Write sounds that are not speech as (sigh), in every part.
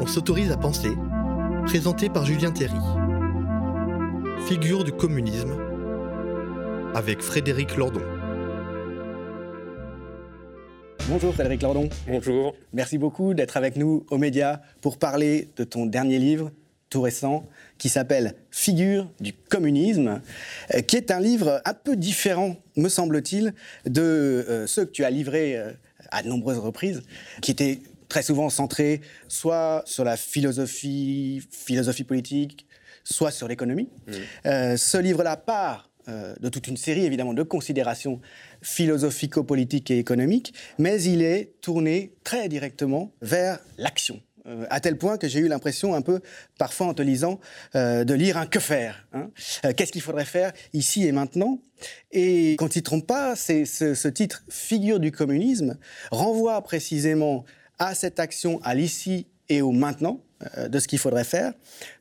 On s'autorise à penser, présenté par Julien Théry. Figure du communisme, avec Frédéric Lordon. Bonjour Frédéric Lordon. Bonjour. Merci beaucoup d'être avec nous aux médias pour parler de ton dernier livre, tout récent, qui s'appelle Figure du communisme, euh, qui est un livre un peu différent, me semble-t-il, de euh, ceux que tu as livrés euh, à de nombreuses reprises, qui étaient très souvent centrés soit sur la philosophie, philosophie politique, soit sur l'économie. Mmh. ce livre-là part de toute une série, évidemment, de considérations philosophico-politiques et économiques, mais il est tourné très directement vers l'action euh, à tel point que j'ai eu l'impression un peu, parfois en te lisant, euh, de lire un que faire. Hein. Euh, qu'est-ce qu'il faudrait faire ici et maintenant? Et quand il ne trompe pas, ce, titre Figure du communisme renvoie précisément à cette action, à l'ici et au maintenant de ce qu'il faudrait faire,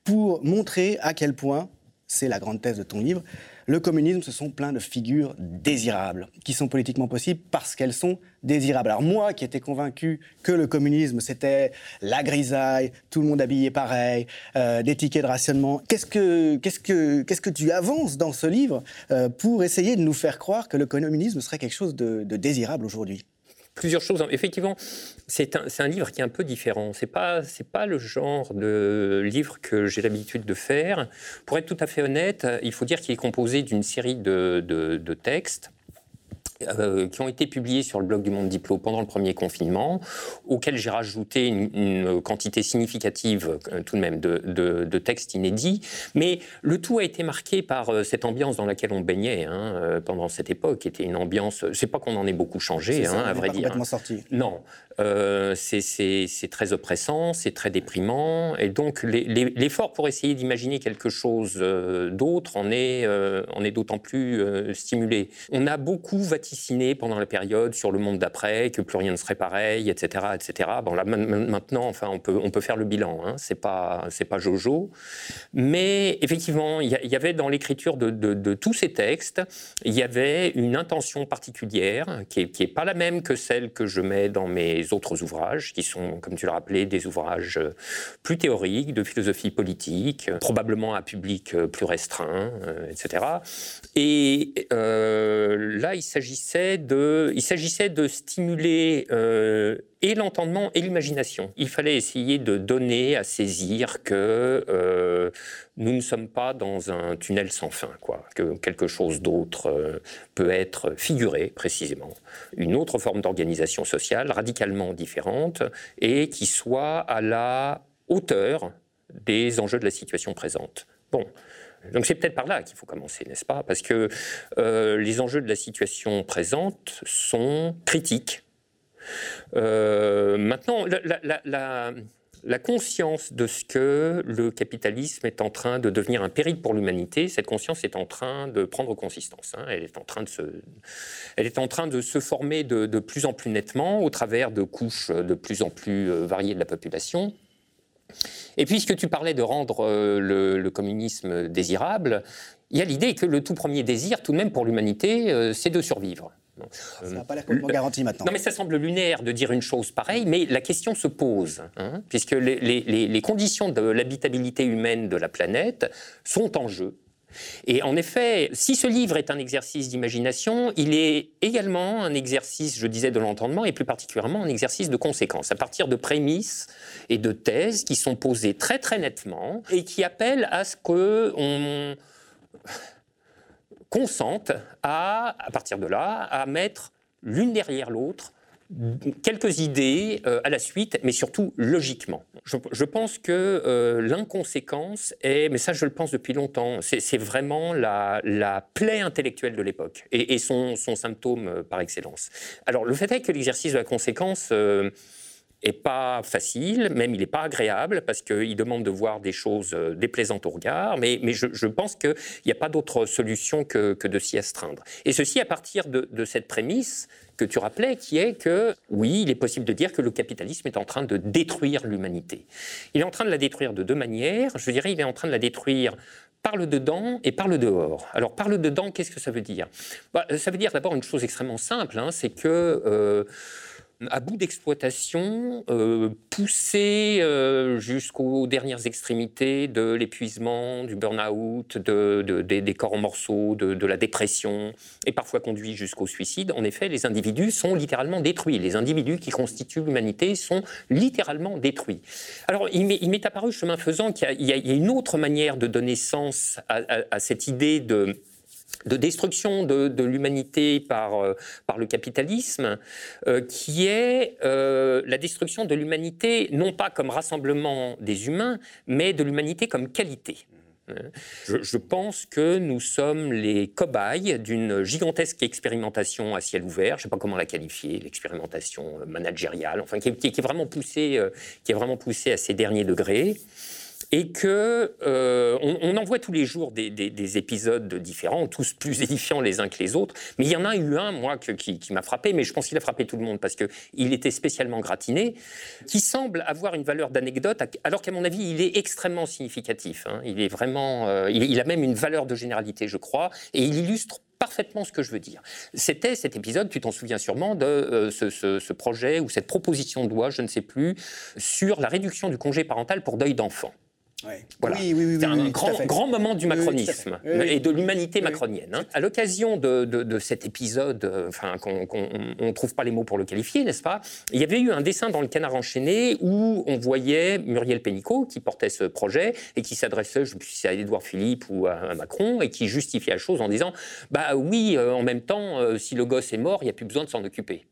pour montrer à quel point, c'est la grande thèse de ton livre, le communisme, ce sont plein de figures désirables, qui sont politiquement possibles parce qu'elles sont désirables. Alors moi, qui étais convaincu que le communisme, c'était la grisaille, tout le monde habillé pareil, euh, des tickets de rationnement, qu'est-ce que, que, que tu avances dans ce livre euh, pour essayer de nous faire croire que le communisme serait quelque chose de désirable aujourd'hui? Plusieurs choses. Effectivement, c'est un, livre qui est un peu différent. C'est pas pas le genre de livre que j'ai l'habitude de faire. Pour être tout à fait honnête, il faut dire qu'il est composé d'une série de textes euh, qui ont été publiés sur le blog du Monde Diplo pendant le premier confinement, auquel j'ai rajouté une, quantité significative euh, tout de même de, de, textes inédits. Mais le tout a été marqué par euh, cette ambiance dans laquelle on baignait hein, pendant cette époque, qui était une ambiance. Sais pas qu'on en ait beaucoup changé, hein, à vrai dire. Complètement sorti. Non, c'est très oppressant, c'est très déprimant, et donc l'effort pour essayer d'imaginer quelque chose d'autre en est, en est d'autant plus stimulé. On a beaucoup pendant la période sur le monde d'après, que plus rien ne serait pareil, etc., etc. Bon, là maintenant, enfin, on peut on peut faire le bilan. Hein. C'est pas pas Jojo, mais effectivement, il y, avait dans l'écriture de, de, tous ces textes, il y avait une intention particulière qui est, qui est pas la même que celle que je mets dans mes autres ouvrages, qui sont, comme tu l'as rappelé, des ouvrages plus théoriques, de philosophie politique, probablement à public plus restreint, euh, etc. Et euh, là, il s'agit il s'agissait de stimuler euh, et l'entendement et l'imagination. Il fallait essayer de donner à saisir que euh, nous ne sommes pas dans un tunnel sans fin, quoi, que quelque chose d'autre euh, peut être figuré précisément, une autre forme d'organisation sociale radicalement différente et qui soit à la hauteur des enjeux de la situation présente. Bon, donc c'est peut-être par là qu'il faut commencer, n'est-ce pas? Parce que euh, les enjeux de la situation présente sont critiques. Euh, maintenant, la, conscience de ce que le capitalisme est en train de devenir un péril pour l'humanité, cette conscience est en train de prendre consistance. Hein. Elle, est en train de se, elle est en train de se former de, plus en plus nettement au travers de couches de plus en plus euh, variées de la population. Et puisque tu parlais de rendre euh, le, communisme désirable, il y a l'idée que le tout premier désir, tout de même pour l'humanité, euh, c'est de survivre. Ça n'a pas l'air complètement garanti maintenant. Non, mais ça semble lunaire de dire une chose pareille, mais la question se pose, hein, puisque les conditions de l'habitabilité humaine de la planète sont en jeu. Et en effet, si ce livre est un exercice d'imagination, il est également un exercice, je disais, de l'entendement, et plus particulièrement un exercice de conséquence, à partir de prémices et de thèses qui sont posées très très nettement et qui appellent à ce qu'on consente à, à partir de là, à mettre l'une derrière l'autre quelques idées euh, à la suite, mais surtout logiquement. Je, pense que euh, l'inconséquence est, mais ça je le pense depuis longtemps, c'est vraiment la, plaie intellectuelle de l'époque et, son, symptôme euh, par excellence. Alors le fait est que l'exercice de la conséquence est pas facile, même il n'est pas agréable, parce qu'il demande de voir des choses déplaisantes au regard, mais, je, pense qu'il n'y a pas d'autre solution que, de s'y astreindre. Et ceci à partir de cette prémisse que tu rappelais, qui est que oui, il est possible de dire que le capitalisme est en train de détruire l'humanité. Il est en train de la détruire de deux manières. Je dirais, il est en train de la détruire par le dedans et par le dehors. Alors, par le dedans, qu'est-ce que ça veut dire? Bah, Ça veut dire d'abord une chose extrêmement simple, hein, c'est que... Euh, à bout d'exploitation, euh, euh, jusqu'aux dernières extrémités de l'épuisement, du burn-out, de, des, corps en morceaux, de, la dépression, et parfois conduit jusqu'au suicide, en effet, les individus sont littéralement détruits. Les individus qui constituent l'humanité sont littéralement détruits. Alors, il m'est apparu, chemin faisant, qu'il y, a une autre manière de donner sens à cette idée de de destruction de, l'humanité par, euh, par le capitalisme, euh, qui est euh, la destruction de l'humanité non pas comme rassemblement des humains, mais de l'humanité comme qualité. Je, pense que nous sommes les cobayes d'une gigantesque expérimentation à ciel ouvert, je ne sais pas comment la qualifier, l'expérimentation managériale, enfin qui est, vraiment poussée, qui est vraiment poussée à ses derniers degrés et que euh, on, en voit tous les jours des, épisodes différents, tous plus (laughs) édifiants les uns que les autres. Mais il y en a eu un, moi, qui, m'a frappé, mais je pense qu'il a frappé tout le monde parce qu'il était spécialement gratiné, qui semble avoir une valeur d'anecdote, alors qu'à mon avis, il est extrêmement significatif. Hein. Il est vraiment, euh, il, a même une valeur de généralité, je crois, et il illustre parfaitement ce que je veux dire. C'était cet épisode, tu t'en souviens sûrement, de euh, ce, projet ou cette proposition de loi, je ne sais plus, sur la réduction du congé parental pour deuil d'enfant. Voilà. c'est un grand, grand, moment du macronisme et de l'humanité macronienne. Hein. À l'occasion de, cet épisode, euh, enfin, qu'on ne trouve pas les mots pour le qualifier, n'est-ce pas? Il y avait eu un dessin dans le Canard enchaîné où on voyait Muriel Pénicaud qui portait ce projet et qui s'adressait, je ne sais si c'est à Édouard Philippe ou à Macron, et qui justifiait la chose en disant Bah oui, euh, en même temps, euh, si le gosse est mort, il n'y a plus besoin de s'en occuper.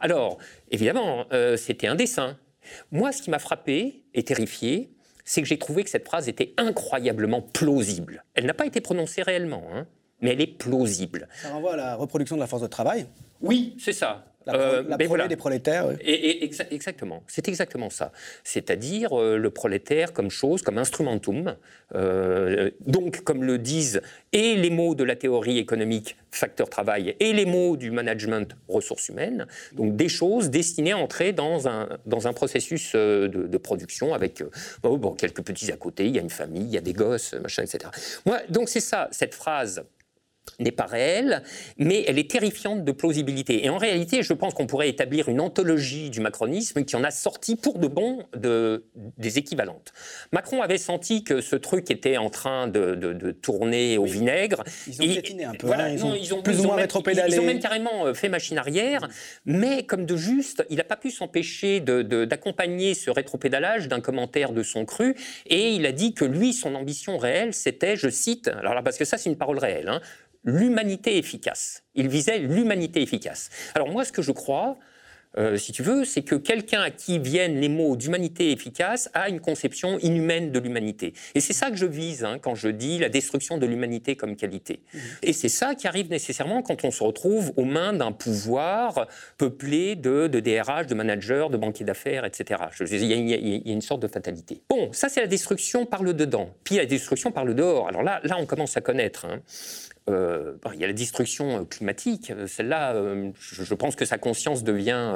Alors, évidemment, c'était un dessin. Moi, ce qui m'a frappé et terrifié, c'est que j'ai trouvé que cette phrase était incroyablement plausible. Elle n'a pas été prononcée réellement, hein, mais elle est plausible. Ça renvoie à la reproduction de la force de travail Oui, c'est ça. La, euh, des prolétaires. Et, exactement, c'est exactement ça. C'est-à-dire euh, le prolétaire comme chose, comme instrumentum. Euh, donc, comme le disent et les mots de la théorie économique, facteur travail, et les mots du management, ressources humaines. Donc, des choses destinées à entrer dans un, dans un processus de, production avec bon, quelques petits à côté. Il y a une famille, il y a des gosses, machin, etc. Moi, donc, c'est ça, cette phrase n'est pas réelle, mais elle est terrifiante de plausibilité. Et en réalité, je pense qu'on pourrait établir une anthologie du macronisme qui en a sorti pour de bon de, des équivalentes. Macron avait senti que ce truc était en train de, tourner au vinaigre. Ils ont piétiné un peu, hein, ils, ont, plus ou moins rétropédalé. Ils ont même carrément euh, fait machine arrière, mais comme de juste, il n'a pas pu s'empêcher d'accompagner ce rétropédalage d'un commentaire de son cru, et il a dit que lui, son ambition réelle, c'était, je cite, alors là, parce que ça c'est une parole réelle, hein, l'humanité efficace. Il visait l'humanité efficace. Alors moi, ce que je crois, euh, si tu veux, c'est que quelqu'un à qui viennent les mots d'humanité efficace a une conception inhumaine de l'humanité. Et c'est ça que je vise hein, quand je dis la destruction de l'humanité comme qualité. Mmh. Et c'est ça qui arrive nécessairement quand on se retrouve aux mains d'un pouvoir peuplé de, de, DRH, de managers, de banquiers d'affaires, etc. Il y, a une sorte de fatalité. Bon, ça c'est la destruction par le dedans. Puis la destruction par le dehors. Alors là, là on commence à connaître. Hein. Euh, il y a la destruction euh, climatique. Euh, celle-là, je, pense que sa conscience devient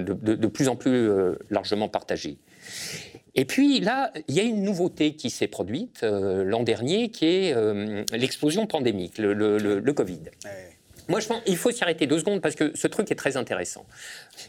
de, plus en plus largement partagée. Et puis là, il y a une nouveauté qui s'est produite l'an dernier, qui est l'explosion pandémique, le, Covid. Moi, je pense qu'il faut s'y arrêter deux secondes parce que ce truc est très intéressant.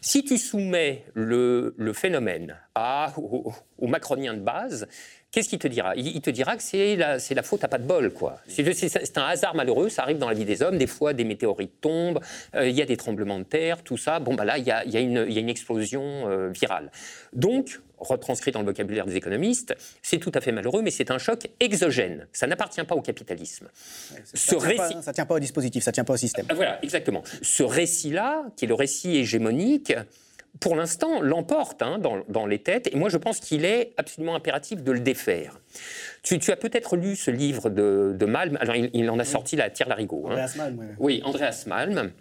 Si tu soumets le, phénomène à, aux macroniens de base, Qu'est-ce qu'il te dira? Il, te dira que c'est la, la, faute à pas de bol, quoi. C'est un hasard malheureux, ça arrive dans la vie des hommes. Des fois, des météorites tombent, euh, il y a des tremblements de terre, tout ça. Bon, bah là, il y a, y, a y a, une explosion euh, virale. Donc, retranscrit dans le vocabulaire des économistes, c'est tout à fait malheureux, mais c'est un choc exogène. Ça n'appartient pas au capitalisme. Ça ne tient pas au dispositif, ça ne tient pas au système. Ah, voilà, exactement. Ce récit-là, qui est le récit hégémonique, pour l'instant, l'emporte hein, dans, les têtes. Et moi, je pense qu'il est absolument impératif de le défaire. Tu, as peut-être lu ce livre de, Malm. Alors, il, en a sorti la Tire Larigot. Hein. Andreas Malm, oui. Oui, Andreas Malm.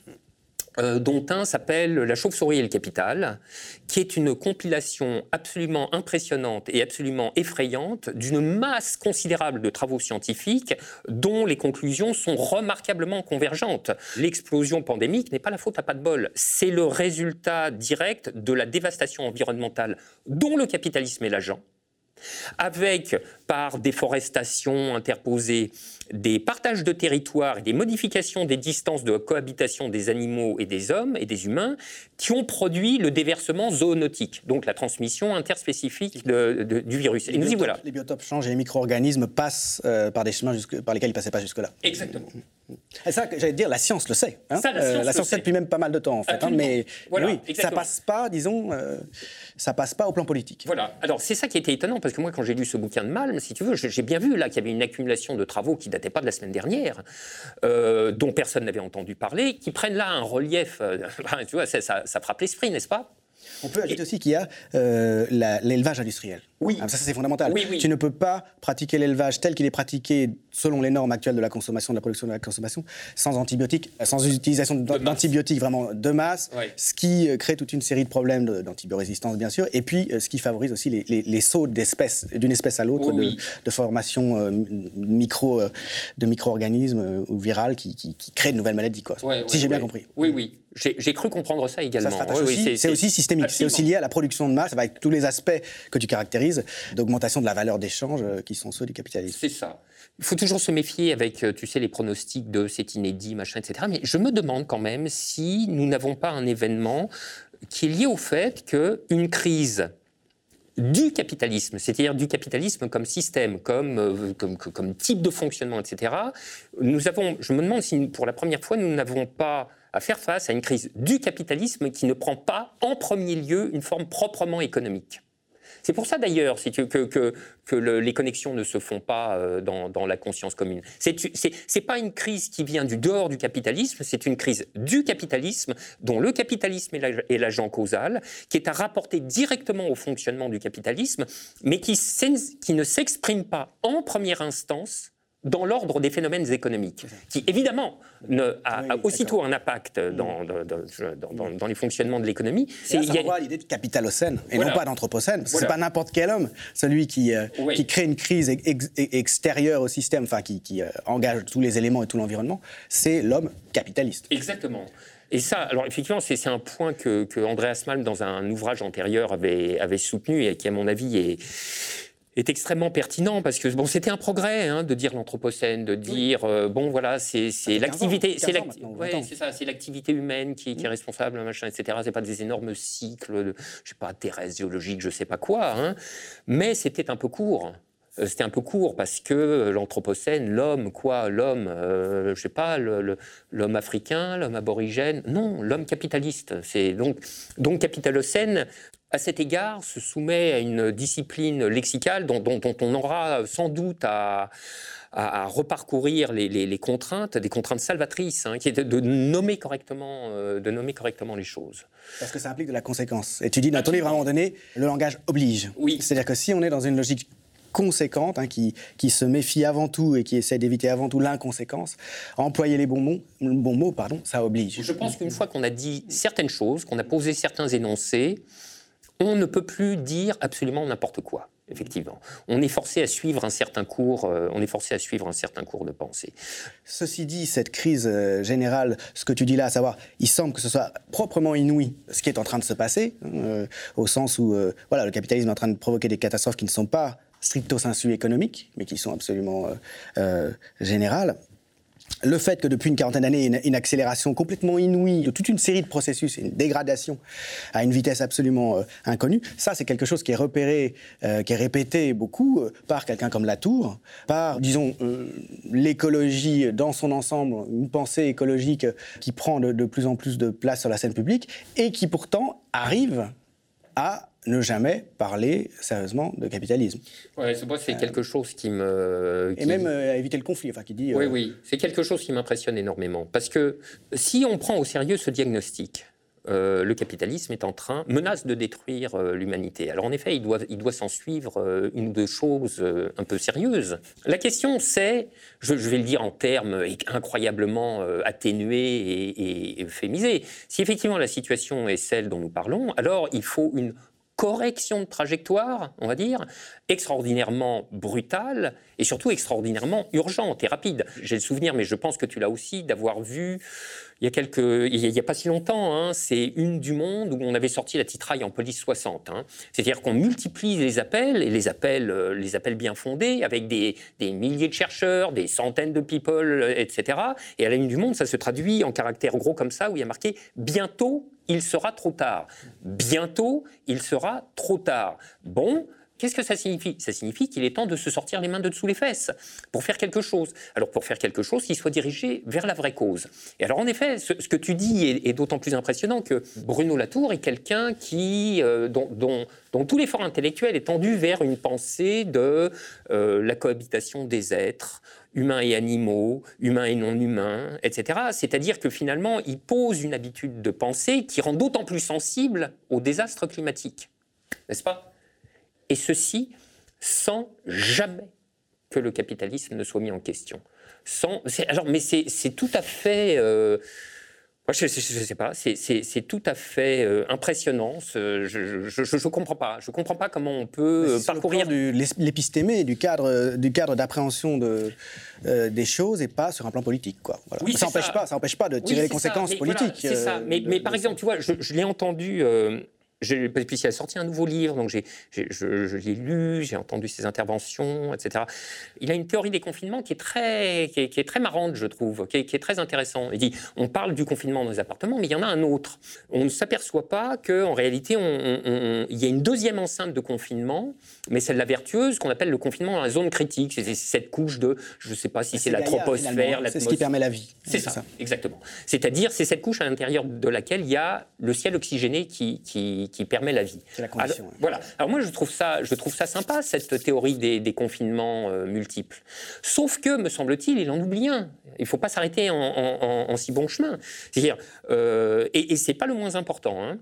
Euh, dont un s'appelle La chauve-souris et le capital, qui est une compilation absolument impressionnante et absolument effrayante d'une masse considérable de travaux scientifiques dont les conclusions sont remarquablement convergentes. L'explosion pandémique n'est pas la faute à pas de bol, c'est le résultat direct de la dévastation environnementale dont le capitalisme est l'agent avec, par déforestation interposée, des partages de territoire et des modifications des distances de cohabitation des animaux et des hommes et des humains qui ont produit le déversement zoonotique, donc la transmission interspécifique du virus. Les et nous y voilà. Les biotopes changent et les micro-organismes passent euh, par des chemins par lesquels ils ne passaient pas jusque-là. Exactement. Et ça, j'allais dire, la science le sait. Hein. la euh, science, le sait depuis même pas mal de temps, en fait. Hein, mais, oui, ça passe pas, disons, euh, ça passe pas au plan politique. Voilà. Alors, c'est ça qui était étonnant, parce que moi, quand j'ai lu ce bouquin de Malm, si tu veux, j'ai bien vu là qu'il y avait une accumulation de travaux qui dataient pas de la semaine dernière, euh, dont personne n'avait entendu parler, qui prennent là un relief. (laughs) tu vois, ça, ça frappe l'esprit, n'est-ce pas? On peut ajouter aussi qu'il y a euh, l'élevage industriel. Oui. Ah, ça, c'est fondamental. Tu ne peux pas pratiquer l'élevage tel qu'il est pratiqué selon les normes actuelles de la consommation, de la production de la consommation, sans antibiotiques, euh, sans utilisation d'antibiotiques vraiment de masse, ce qui euh, crée toute une série de problèmes d'antibiorésistance, bien sûr, et puis ce qui favorise aussi les, sauts d'espèces, d'une espèce à l'autre, de, formation micro, de micro-organismes ou virales qui, qui, créent de nouvelles maladies, quoi. si j'ai bien compris. Oui, oui. J'ai cru comprendre ça également. c'est aussi systémique. C'est aussi lié à la production de masse, avec tous les aspects que tu caractérises d'augmentation de la valeur d'échange euh, qui sont ceux du capitalisme. C'est ça. Il faut toujours se méfier avec, euh, tu sais, les pronostics de c'est inédit, machin, etc. Mais je me demande quand même si nous n'avons pas un événement qui est lié au fait qu'une crise du capitalisme, c'est-à-dire du capitalisme comme système, comme, euh, comme, comme, type de fonctionnement, etc. Nous avons, je me demande si pour la première fois nous n'avons pas à faire face à une crise du capitalisme qui ne prend pas en premier lieu une forme proprement économique. C'est pour ça d'ailleurs que, les connexions ne se font pas euh, dans, la conscience commune. Ce n'est pas une crise qui vient du dehors du capitalisme, c'est une crise du capitalisme dont le capitalisme est l'agent causal, qui est à rapporter directement au fonctionnement du capitalisme, mais qui ne s'exprime pas en première instance dans l'ordre des phénomènes économiques, qui évidemment ne, a, aussitôt un impact dans, dans, dans, les fonctionnements de l'économie. C'est y a... l'idée de capitalocène et non pas d'anthropocène. Ce C'est pas n'importe quel homme, celui qui, euh, qui crée une crise extérieure au système, enfin qui, qui euh, engage tous les éléments et tout l'environnement. C'est l'homme capitaliste. Exactement. Et ça, alors effectivement, c'est un point que, que Andreas Malm, dans un ouvrage antérieur, avait, avait soutenu et qui, à mon avis, est est extrêmement pertinent parce que bon, c'était un progrès hein, de dire l'anthropocène, de dire euh, bon voilà, c'est l'activité, c'est l'activité humaine qui, qui, est responsable, machin, etc. C'est pas des énormes cycles, de, je sais pas, thérèse géologique, je sais pas quoi, hein. mais c'était un peu court. Euh, c'était un peu court parce que l'anthropocène, l'homme, quoi, l'homme, euh, je sais pas, l'homme africain, l'homme aborigène, non, l'homme capitaliste. C'est donc donc capitalocène à cet égard, se soumet à une discipline lexicale dont, on aura sans doute à, reparcourir les, contraintes, des contraintes salvatrices, hein, qui est de, nommer correctement, euh, de nommer correctement les choses. Parce que ça implique de la conséquence. Et tu dis dans ton livre à un moment donné, le langage oblige. Oui. C'est-à-dire que si on est dans une logique conséquente, hein, qui, qui, se méfie avant tout et qui essaie d'éviter avant tout l'inconséquence, employer les bons mots, bons mots pardon, ça oblige. Je pense qu'une fois qu'on a dit certaines choses, qu'on a posé certains énoncés, on ne peut plus dire absolument n'importe quoi. Effectivement, on est forcé à suivre un certain cours. Euh, on est forcé à suivre un certain cours de pensée. Ceci dit, cette crise euh, générale, ce que tu dis là, à savoir, il semble que ce soit proprement inouï ce qui est en train de se passer, euh, au sens où, voilà, le capitalisme est en train de provoquer des catastrophes qui ne sont pas stricto sensu économiques, mais qui sont absolument générales le fait que depuis une quarantaine d'années, ait une, accélération complètement inouïe de toute une série de processus et une dégradation à une vitesse absolument euh, inconnue, ça c'est quelque chose qui est repéré, euh, qui est répété beaucoup euh, par quelqu'un comme Latour, par, disons, l'écologie dans son ensemble, une pensée écologique qui prend de plus en plus de place sur la scène publique et qui pourtant arrive à ne jamais parler sérieusement de capitalisme. Ouais, c'est quelque chose qui me... Et même euh, éviter le conflit, enfin qui dit... Oui, euh, oui, c'est quelque chose qui m'impressionne énormément. Parce que si on prend au sérieux ce diagnostic, euh, le capitalisme est en train, menace de détruire l'humanité. Alors en effet, il doit, il doit s'en suivre une ou deux choses un peu sérieuses. La question c'est, je, vais le dire en termes incroyablement atténués et, et euphémisés, si effectivement la situation est celle dont nous parlons, alors il faut une correction de trajectoire, on va dire, extraordinairement brutale et surtout extraordinairement urgente et rapide. J'ai le souvenir, mais je pense que tu l'as aussi, d'avoir vu il y a quelques, il a, pas si longtemps, hein, c'est une du monde où on avait sorti la titraille en police 60. Hein. C'est-à-dire qu'on multiplie les appels et les appels, euh, les appels bien fondés avec des, des, milliers de chercheurs, des centaines de people, euh, etc. Et à la une du monde, ça se traduit en caractères gros comme ça où il y a marqué bientôt il sera trop tard. Bientôt, il sera trop tard. Bon, Qu'est-ce que ça signifie? Ça signifie qu'il est temps de se sortir les mains de dessous les fesses pour faire quelque chose. Alors pour faire quelque chose qui soit dirigé vers la vraie cause. Et alors en effet, ce, que tu dis est, d'autant plus impressionnant que Bruno Latour est quelqu'un qui, euh, dont, tout l'effort intellectuel est tendu vers une pensée de euh, la cohabitation des êtres, humains et animaux, humains et non humains, etc. C'est-à-dire que finalement, il pose une habitude de pensée qui rend d'autant plus sensible au désastre climatique. N'est-ce pas? Et ceci sans jamais que le capitalisme ne soit mis en question. Sans, alors, mais c'est tout à fait. Euh, je ne sais pas, c'est tout à fait euh, impressionnant. Je ne comprends pas. Je comprends pas comment on peut euh, parcourir. l'épistémé, du cadre, du cadre d'appréhension de, des choses et pas sur un plan politique. Quoi. ça n'empêche pas, ça pas de tirer les conséquences politiques. c'est ça. Mais, mais, par exemple, tu vois, je, l'ai entendu puis il a sorti un nouveau livre, donc je, je l'ai lu, j'ai entendu ses interventions, etc. Il a une théorie des confinements qui est très, qui est, très marrante, je trouve, qui est, très intéressant. Il dit, on parle du confinement dans les appartements, mais il y en a un autre. On ne s'aperçoit pas qu'en réalité, on, il y a une deuxième enceinte de confinement, mais celle-là vertueuse, qu'on appelle le confinement dans la zone critique. C'est cette couche de, je ne sais pas si c'est la troposphère, C'est ce qui permet la vie. C'est ça, exactement. C'est-à-dire, c'est cette couche à l'intérieur de laquelle il y a le ciel oxygéné qui, qui qui, permet la vie. C'est la condition. Alors, Voilà. Alors moi, je trouve ça, je trouve ça sympa, cette théorie des, confinements euh, multiples. Sauf que, me semble-t-il, il en oublie un. Il ne faut pas s'arrêter en, si bon chemin. C'est-à-dire, euh, et, et c'est pas le moins important. Hein.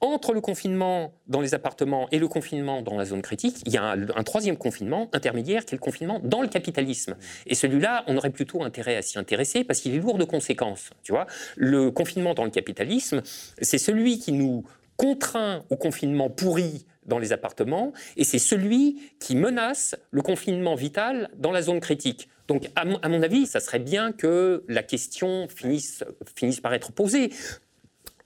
Entre le confinement dans les appartements et le confinement dans la zone critique, il y a un, un troisième confinement intermédiaire qui est le confinement dans le capitalisme. Et celui-là, on aurait plutôt intérêt à s'y intéresser parce qu'il est lourd de conséquences. Tu vois, le confinement dans le capitalisme, c'est celui qui nous contraint au confinement pourri dans les appartements, et c'est celui qui menace le confinement vital dans la zone critique. Donc, à mon, avis, ça serait bien que la question finisse, finisse par être posée.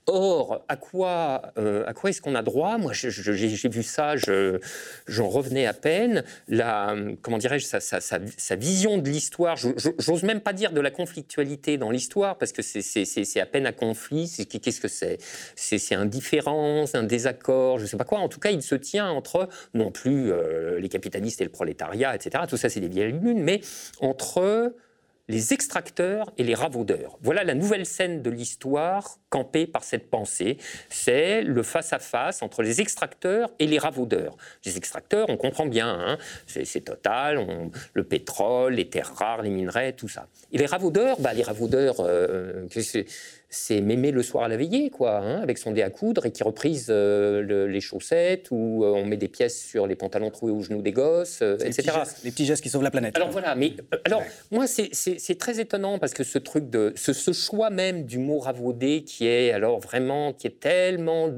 Or, à quoi, euh, à quoi est-ce qu'on a droit? Moi, j'ai vu ça, j'en revenais à peine. La, comment dirais-je, sa, vision de l'histoire, j'ose même pas dire de la conflictualité dans l'histoire, parce que c'est à peine un conflit. Qu'est-ce que c'est? C'est indifférence, un désaccord, je sais pas quoi. En tout cas, il se tient entre, non plus euh, les capitalistes et le prolétariat, etc. Tout ça, c'est des vieilles lunes, mais entre les extracteurs et les ravaudeurs. Voilà la nouvelle scène de l'histoire campée par cette pensée. C'est le face-à-face entre les extracteurs et les ravaudeurs. Les extracteurs, on comprend bien, hein, c'est total, le pétrole, les terres rares, les minerais, tout ça. Et les ravaudeurs, bah, les ravaudeurs, euh, c'est mémé le soir à la veillée, quoi, hein, avec son dé à coudre et qui reprise euh, les chaussettes ou euh, on met des pièces sur les pantalons troués aux genoux des gosses, euh, etc. les petits gestes qui sauvent la planète. Alors voilà, mais alors moi c'est très étonnant parce que ce truc de ce, choix même du mot ravaudé qui est alors vraiment qui est tellement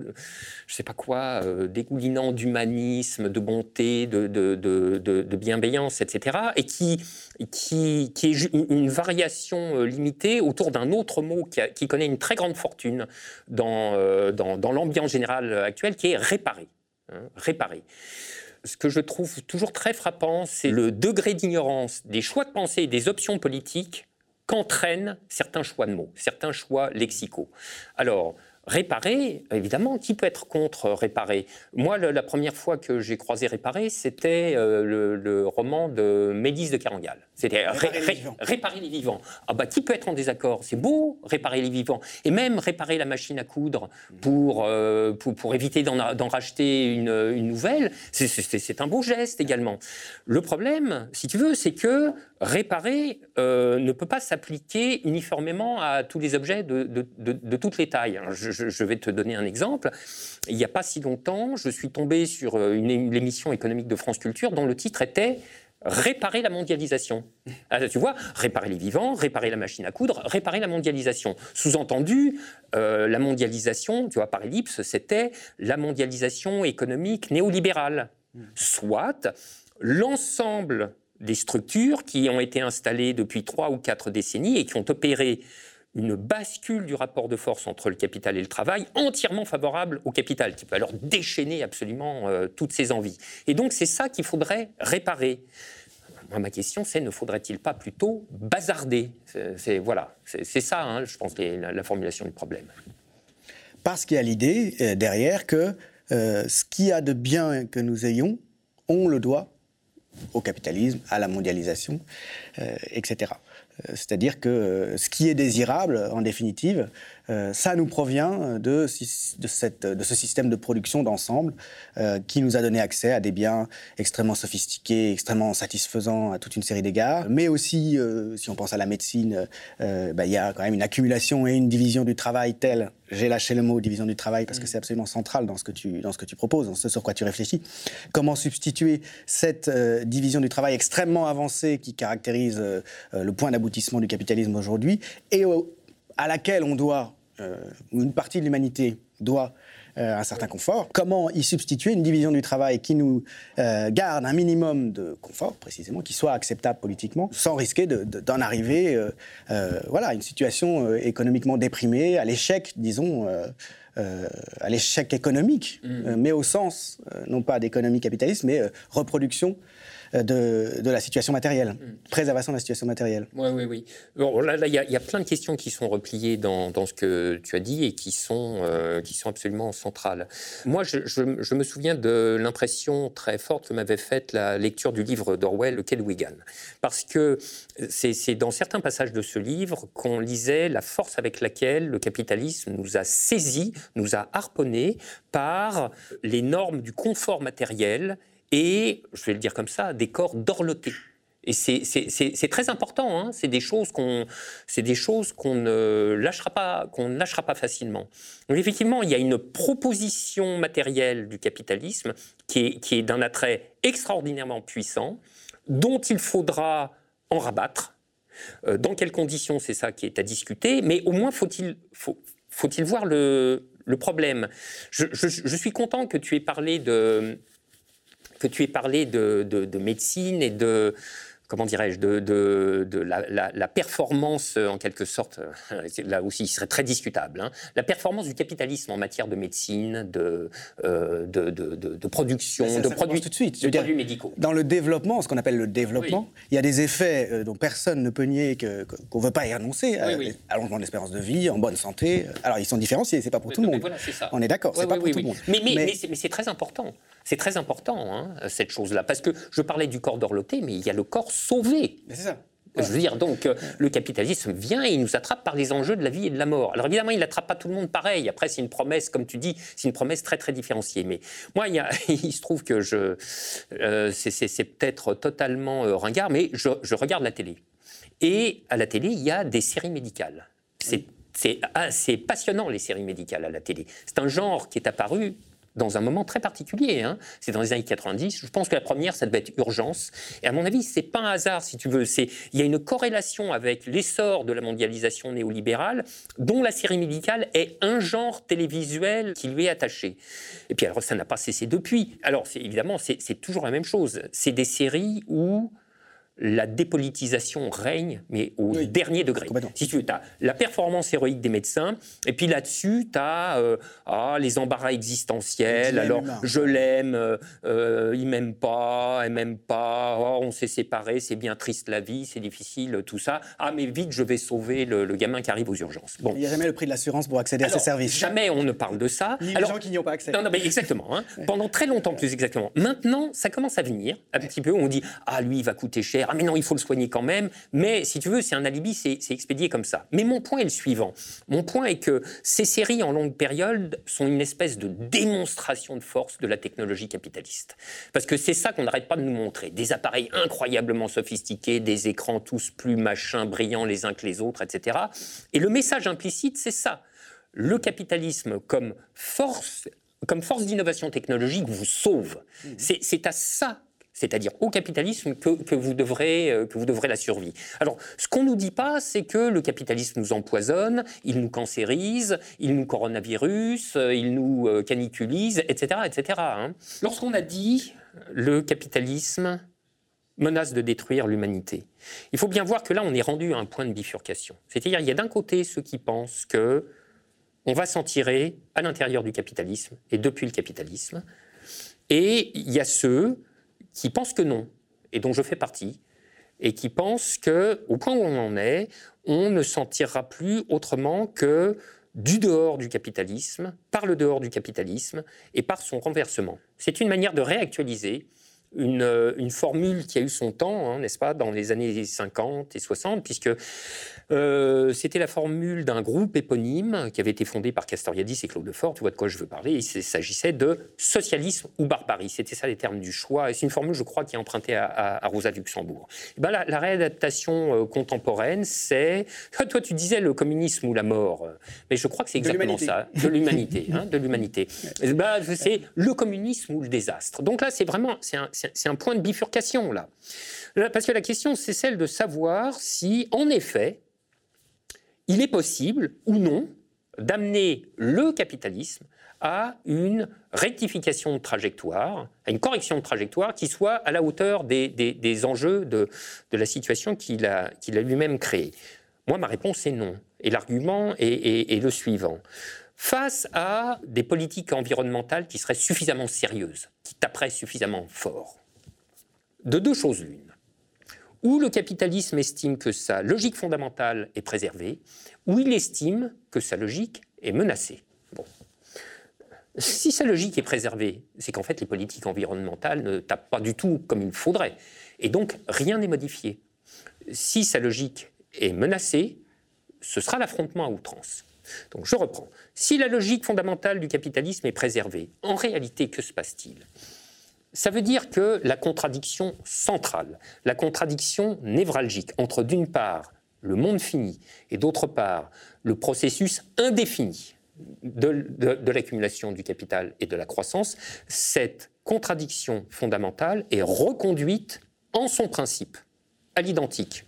je sais pas quoi dégoulinant d'humanisme, de bonté, de, de, de, de, bienveillance, etc. et qui qui, est une variation limitée autour d'un autre mot qui, connaît une très grande fortune euh, dans, dans, l'ambiance générale actuelle, qui est réparer. Hein. Ce que je trouve toujours très frappant, c'est le degré d'ignorance des choix de pensée et des options politiques qu'entraînent certains choix de mots, certains choix lexicaux. Alors, Réparer, évidemment, qui peut être contre réparer Moi, la première fois que j'ai croisé réparer, c'était euh, le, roman de Médis de Carangal. C'était réparer, les vivants. Ah bah, qui peut être en désaccord? C'est beau, réparer les vivants. Et même réparer la machine à coudre pour, euh, pour, éviter d'en racheter une, une nouvelle, c'est un beau geste également. Le problème, si tu veux, c'est que réparer euh, ne peut pas s'appliquer uniformément à tous les objets de, de, de, toutes les tailles. je, vais te donner un exemple. Il n'y a pas si longtemps, je suis tombé sur euh, une, émission économique de France Culture dont le titre était réparer la mondialisation. Ah, tu vois, réparer les vivants, réparer la machine à coudre, réparer la mondialisation. Sous-entendu, euh, la mondialisation, tu vois, par ellipse, c'était la mondialisation économique néolibérale. Soit l'ensemble des structures qui ont été installées depuis trois ou quatre décennies et qui ont opéré une bascule du rapport de force entre le capital et le travail entièrement favorable au capital, qui peut alors déchaîner absolument euh, toutes ses envies. Et donc c'est ça qu'il faudrait réparer. Ma question, c'est ne faudrait-il pas plutôt bazarder? C'est voilà, c'est ça, hein, je pense, la, formulation du problème. Parce qu'il y a l'idée euh, derrière que euh, ce qu'il y a de bien que nous ayons, on le doit au capitalisme, à la mondialisation, etc. Euh, c'est-à-dire que ce qui est désirable, en définitive, euh, ça nous provient de, de, cette, de, ce système de production d'ensemble qui nous a donné accès à des biens extrêmement sophistiqués, extrêmement satisfaisants à toute une série d'égards. Mais aussi, si on pense à la médecine, bah, il y a quand même une accumulation et une division du travail telle j'ai lâché le mot division du travail parce que mm. c'est absolument central dans ce, que tu, dans ce que tu proposes, dans ce sur quoi tu réfléchis. Comment substituer cette division du travail extrêmement avancée qui caractérise le point d'aboutissement du capitalisme aujourd'hui et à laquelle on doit, euh, une partie de l'humanité doit euh, un certain confort. Comment y substituer une division du travail qui nous euh, garde un minimum de confort, précisément, qui soit acceptable politiquement, sans risquer d'en arriver voilà, à une situation économiquement déprimée, à l'échec, disons. à l'échec économique, mmh. mais au sens, non pas d'économie capitaliste, mais reproduction euh, de, la situation matérielle, mm. préservation de la situation matérielle. Oui, oui, oui. Bon, là, il y, a plein de questions qui sont repliées dans, ce que tu as dit et qui sont, euh, qui sont absolument centrales. Moi, je, me souviens de l'impression très forte que m'avait faite la lecture du livre d'Orwell, Wigan. Parce que c'est dans certains passages de ce livre qu'on lisait la force avec laquelle le capitalisme nous a saisis, nous a harponnés par les normes du confort matériel et, je vais le dire comme ça, des corps dorlotés. Et c'est très important. Hein. C'est des choses qu'on, ne lâchera pas, ne lâchera pas facilement. Donc effectivement, il y a une proposition matérielle du capitalisme qui est, d'un attrait extraordinairement puissant, dont il faudra en rabattre. Euh, dans quelles conditions, c'est ça qui est à discuter. Mais au moins, faut-il, faut, faut-il voir le, problème. Je, suis content que tu aies parlé de que tu aies parlé de, médecine et de, comment dirais-je, de, de, la, performance, en quelque sorte, euh, là aussi, il serait très discutable, hein. la performance du capitalisme en matière de médecine, de, euh, de, production, de produits, tout de suite. De produits médicaux. Dans le développement, ce qu'on appelle le développement, il y a des effets euh, dont personne ne peut nier qu'on ne veut pas y annoncer. Allongement de l'espérance de vie, en bonne santé. Alors, ils sont différenciés, c'est pas pour tout le monde. On est d'accord, c'est pas pour tout le monde. Mais, mais c'est très important. C'est très important, hein, cette chose-là. Parce que je parlais du corps dorloté, mais il y a le corps sauvé. C'est ça. Je veux dire, donc, euh, le capitalisme vient et il nous attrape par les enjeux de la vie et de la mort. Alors évidemment, il n'attrape pas tout le monde pareil. Après, c'est une promesse, comme tu dis, c'est une promesse très très différenciée. Mais moi, il, (laughs) il se trouve que je, euh, c'est peut-être totalement euh, ringard, mais je, je, regarde la télé. Et à la télé, il y a des séries médicales. C'est c'est passionnant les séries médicales à la télé. C'est un genre qui est apparu dans un moment très particulier. Hein. C'est dans les années 90. Je pense que la première, ça devait être Urgence. Et à mon avis, c'est pas un hasard, si tu veux. C'est il y a une corrélation avec l'essor de la mondialisation néolibérale, dont la série médicale est un genre télévisuel qui lui est attaché. Et puis alors, ça n'a pas cessé depuis. Alors, évidemment, c'est toujours la même chose. C'est des séries où la dépolitisation règne, mais au dernier degré. Si tu veux, as la performance héroïque des médecins, et puis là-dessus, tu as euh, ah, les embarras existentiels. Alors, je l'aime, euh, euh, il m'aime pas, elle m'aime pas, oh, on s'est séparés, c'est bien triste la vie, c'est difficile, tout ça. Ah, mais vite, je vais sauver le, gamin qui arrive aux urgences. Bon. Il n'y a jamais le prix de l'assurance pour accéder à ces services. Jamais on ne parle de ça. Ni les gens qui n'y ont pas accès. Non, non, mais exactement. Hein. Pendant très longtemps, plus exactement. Maintenant, ça commence à venir, un petit peu, on dit, ah, lui, il va coûter cher ah mais non, il faut le soigner quand même. Mais si tu veux, c'est un alibi, c'est expédié comme ça. Mais mon point est le suivant. Mon point est que ces séries en longue période sont une espèce de démonstration de force de la technologie capitaliste. Parce que c'est ça qu'on n'arrête pas de nous montrer. Des appareils incroyablement sophistiqués, des écrans tous plus machins, brillants les uns que les autres, etc. Et le message implicite, c'est ça. Le capitalisme comme force comme force d'innovation technologique vous sauve. Mmh. C'est à ça c'est-à-dire au capitalisme que, vous devrez, euh, que vous devrez la survie. Alors, ce qu'on ne nous dit pas, c'est que le capitalisme nous empoisonne, il nous cancérise, il nous coronavirus, euh, il nous euh, caniculise, etc. etc. Hein. Lorsqu'on a dit le capitalisme menace de détruire l'humanité, il faut bien voir que là, on est rendu à un point de bifurcation. C'est-à-dire, il y a d'un côté ceux qui pensent que on va s'en tirer à l'intérieur du capitalisme et depuis le capitalisme, et il y a ceux qui pensent que non, et dont je fais partie, et qui pensent que, au point où on en est, on ne s'en tirera plus autrement que du dehors du capitalisme, par le dehors du capitalisme et par son renversement. C'est une manière de réactualiser une, une, formule qui a eu son temps, hein, n'est-ce pas, dans les années 50 et 60, puisque euh, c'était la formule d'un groupe éponyme qui avait été fondé par Castoriadis et Claude Lefort. Tu vois de quoi je veux parler Il s'agissait de socialisme ou barbarie. C'était ça les termes du choix. Et c'est une formule, je crois, qui est empruntée à, Rosa Luxembourg. Et ben, la, réadaptation euh, contemporaine, c'est. (laughs) Toi, tu disais le communisme ou la mort. Mais je crois que c'est exactement ça. De l'humanité. (laughs) hein, de l'humanité. Ben, c'est le communisme ou le désastre. Donc là, c'est vraiment. C'est un, un point de bifurcation, là. Parce que la question, c'est celle de savoir si, en effet, il est possible ou non d'amener le capitalisme à une rectification de trajectoire, à une correction de trajectoire qui soit à la hauteur des, enjeux de, la situation qu'il a, lui-même créée. Moi, ma réponse est non. Et l'argument est, le suivant. Face à des politiques environnementales qui seraient suffisamment sérieuses, qui taperaient suffisamment fort, de deux choses l'une où le capitalisme estime que sa logique fondamentale est préservée, ou il estime que sa logique est menacée. Bon. Si sa logique est préservée, c'est qu'en fait les politiques environnementales ne tapent pas du tout comme il faudrait, et donc rien n'est modifié. Si sa logique est menacée, ce sera l'affrontement à outrance. Donc je reprends. Si la logique fondamentale du capitalisme est préservée, en réalité, que se passe-t-il? Ça veut dire que la contradiction centrale, la contradiction névralgique entre d'une part le monde fini et d'autre part le processus indéfini de, l'accumulation du capital et de la croissance, cette contradiction fondamentale est reconduite en son principe, à l'identique.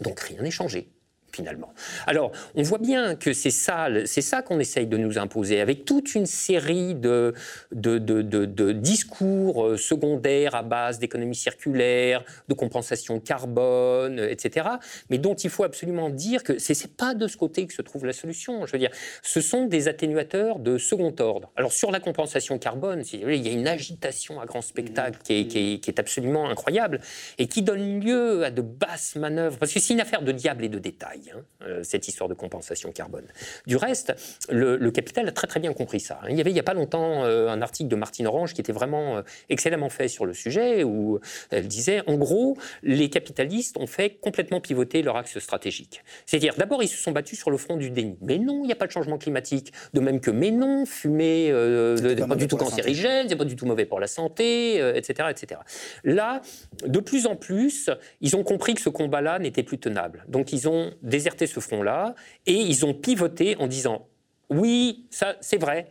Donc rien n'est changé finalement. Alors, on voit bien que c'est ça, c'est ça qu'on essaye de nous imposer, avec toute une série de, de, de, discours euh, secondaires à base d'économie circulaire, de compensation carbone, etc., mais dont il faut absolument dire que ce n'est pas de ce côté que se trouve la solution. Je veux dire, ce sont des atténuateurs de second ordre. Alors, sur la compensation carbone, il y a une agitation à grand spectacle qui est, qui est absolument incroyable et qui donne lieu à de basses manœuvres, parce que c'est une affaire de diable et de détail. Hein, euh, cette histoire de compensation carbone. Du reste, le, capital a très très bien compris ça. Il y avait il n'y a pas longtemps euh, un article de Martine Orange qui était vraiment euh, excellemment fait sur le sujet, où elle disait, en gros, les capitalistes ont fait complètement pivoter leur axe stratégique. C'est-à-dire, d'abord, ils se sont battus sur le front du déni. Mais non, il n'y a pas de changement climatique. De même que, mais non, fumer n'est pas, pas du tout cancérigène, c'est pas du tout mauvais pour la santé, etc., etc. Là, de plus en plus, ils ont compris que ce combat-là n'était plus tenable. Donc, ils ont déserté ce front-là et ils ont pivoté en disant oui, ça c'est vrai.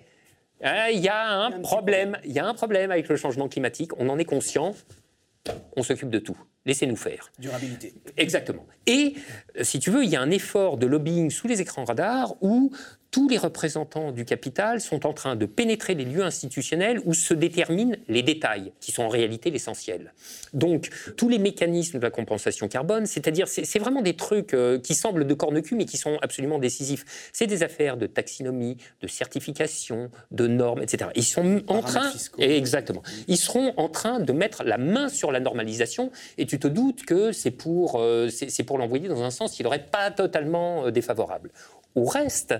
Hein, il y a un problème, il y a un problème avec le changement climatique, on en est conscient, on s'occupe de tout. Laissez-nous faire. Durabilité. Exactement. Et, si tu veux, il y a un effort de lobbying sous les écrans radars où tous les représentants du capital sont en train de pénétrer les lieux institutionnels où se déterminent les détails, qui sont en réalité l'essentiel. Donc, tous les mécanismes de la compensation carbone, c'est-à-dire, c'est vraiment des trucs euh, qui semblent de corne-cul, mais qui sont absolument décisifs. C'est des affaires de taxinomie, de certification, de normes, etc. Ils sont en train, exactement, ils seront en train de mettre la main sur la normalisation, et tu te doutes que c'est pour, euh, pour l'envoyer dans un sens qui n'aurait pas totalement euh, défavorable au reste.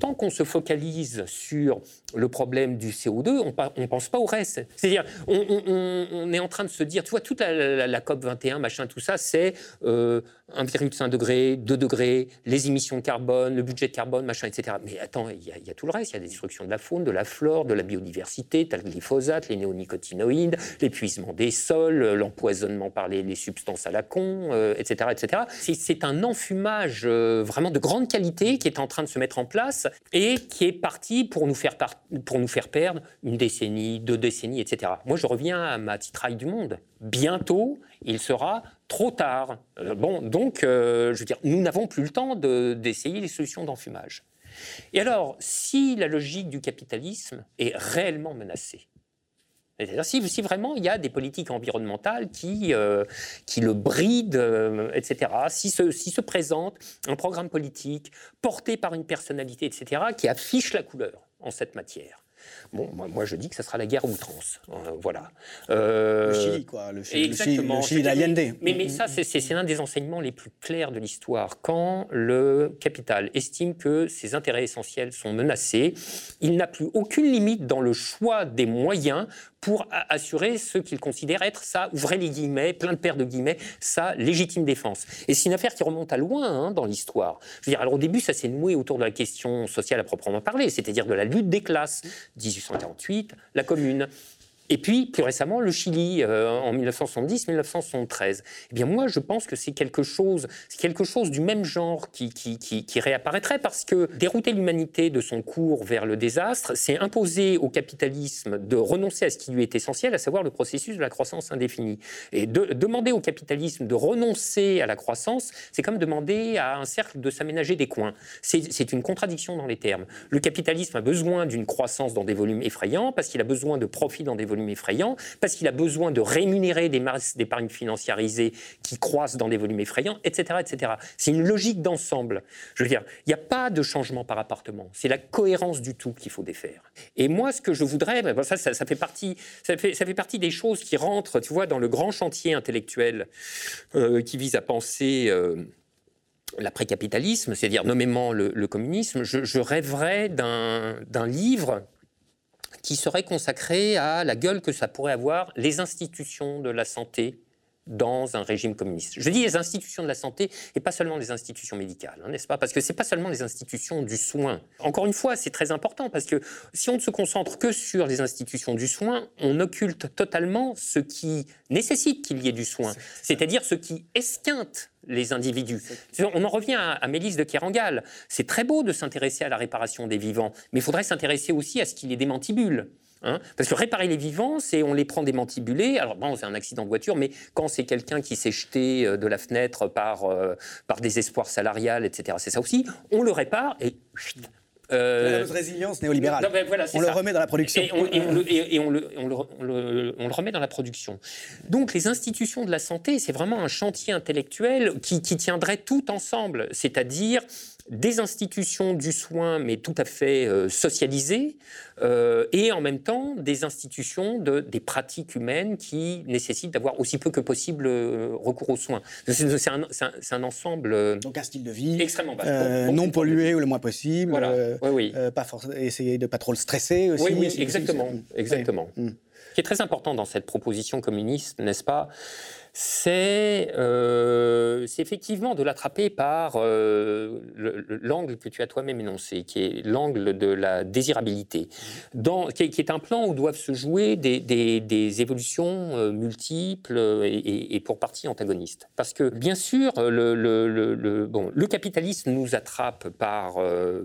Tant qu'on se focalise sur le problème du CO2, on ne pense pas au reste. C'est-à-dire, on, est en train de se dire, tu vois, toute la, COP 21, machin, tout ça, c'est euh, 1,5 degré, 2 degrés, les émissions de carbone, le budget de carbone, machin, etc. Mais attends, il y, a tout le reste. Il y a des destructions de la faune, de la flore, de la biodiversité, tel le glyphosate, les néonicotinoïdes, l'épuisement des sols, l'empoisonnement par les, substances à la con, etc. Euh, etc. C'est un enfumage euh, vraiment de grande qualité qui est en train de se mettre en place et qui est parti pour nous faire, pour nous faire perdre une décennie, deux décennies, etc. Moi, je reviens à ma titraille du monde. Bientôt, il sera trop tard. Euh, bon, donc, euh, je veux dire, nous n'avons plus le temps d'essayer les solutions d'enfumage. Et alors, si la logique du capitalisme est réellement menacée, c'est-à-dire si, vraiment il y a des politiques environnementales qui, euh, qui le brident, etc., si se, si se présente un programme politique porté par une personnalité, etc., qui affiche la couleur en cette matière, Bon, moi, je dis que ce sera la guerre outrance. Euh, voilà. Euh, le Chili, quoi. Le Chili, Exactement. Le Chili. Mais, mais, ça, c'est l'un des enseignements les plus clairs de l'histoire. Quand le capital estime que ses intérêts essentiels sont menacés, il n'a plus aucune limite dans le choix des moyens pour assurer ce qu'il considère être sa, ouvrez les guillemets, plein de paires de guillemets, sa légitime défense. Et c'est une affaire qui remonte à loin hein, dans l'histoire. Je veux dire, alors au début, ça s'est noué autour de la question sociale à proprement parler, c'est-à-dire de la lutte des classes. 1848, la Commune. Et puis, plus récemment, le Chili, euh, en 1970-1973. Eh bien, moi, je pense que c'est quelque chose, quelque chose du même genre qui, qui, réapparaîtrait parce que dérouter l'humanité de son cours vers le désastre, c'est imposer au capitalisme de renoncer à ce qui lui est essentiel, à savoir le processus de la croissance indéfinie. Et de, demander au capitalisme de renoncer à la croissance, c'est comme demander à un cercle de s'aménager des coins. C'est une contradiction dans les termes. Le capitalisme a besoin d'une croissance dans des volumes effrayants parce qu'il a besoin de profits dans des volumes effrayants, parce qu'il a besoin de rémunérer des masses d'épargne financiarisée qui croissent dans des volumes effrayants, etc. etc. C'est une logique d'ensemble. Je veux dire, il n'y a pas de changement par appartement. C'est la cohérence du tout qu'il faut défaire. Et moi, ce que je voudrais, ben, ça, ça, fait partie, ça, fait, ça fait partie des choses qui rentrent, tu vois, dans le grand chantier intellectuel euh, qui vise à penser... Euh, l'après-capitalisme, c'est-à-dire nommément le, communisme, je, je rêverais d'un livre qui serait consacré à la gueule que ça pourrait avoir les institutions de la santé dans un régime communiste. Je dis les institutions de la santé et pas seulement les institutions médicales, hein, n'est-ce pas? Parce que c'est pas seulement les institutions du soin. Encore une fois, c'est très important parce que si on ne se concentre que sur les institutions du soin, on occulte totalement ce qui nécessite qu'il y ait du soin, c'est-à-dire ce qui esquinte les individus. On en revient à, Mélisse de Kerangal. C'est très beau de s'intéresser à la réparation des vivants, mais il faudrait s'intéresser aussi à ce qu'il y ait des mantibules. Hein? Parce que réparer les vivants, c'est on les prend démantibulés. Alors bon, c'est un accident de voiture, mais quand c'est quelqu'un qui s'est jeté euh, de la fenêtre par, euh, par désespoir salarial, etc., c'est ça aussi, on le répare et euh, la résilience néolibérale. on le remet dans la production. Et, on, le, remet dans la production. Donc les institutions de la santé, c'est vraiment un chantier intellectuel qui, qui tiendrait tout ensemble, c'est-à-dire des institutions du soin, mais tout à fait euh, socialisées, euh, et en même temps des institutions de, des pratiques humaines qui nécessitent d'avoir aussi peu que possible euh, recours aux soins. C'est un, un, ensemble. Donc un style de vie extrêmement non pollué ou le moins possible. Voilà. oui, oui. pas essayer de pas trop le stresser aussi. Oui, oui, exactement, exactement. Ce qui est très important dans cette proposition communiste, n'est-ce pas euh, c'est effectivement de l'attraper par euh, l'angle que tu as toi-même énoncé, qui est l'angle de la désirabilité, dans, qui, est, un plan où doivent se jouer des, évolutions euh, multiples et, pour partie antagonistes. Parce que, bien sûr, le, le, bon, le capitalisme nous attrape par,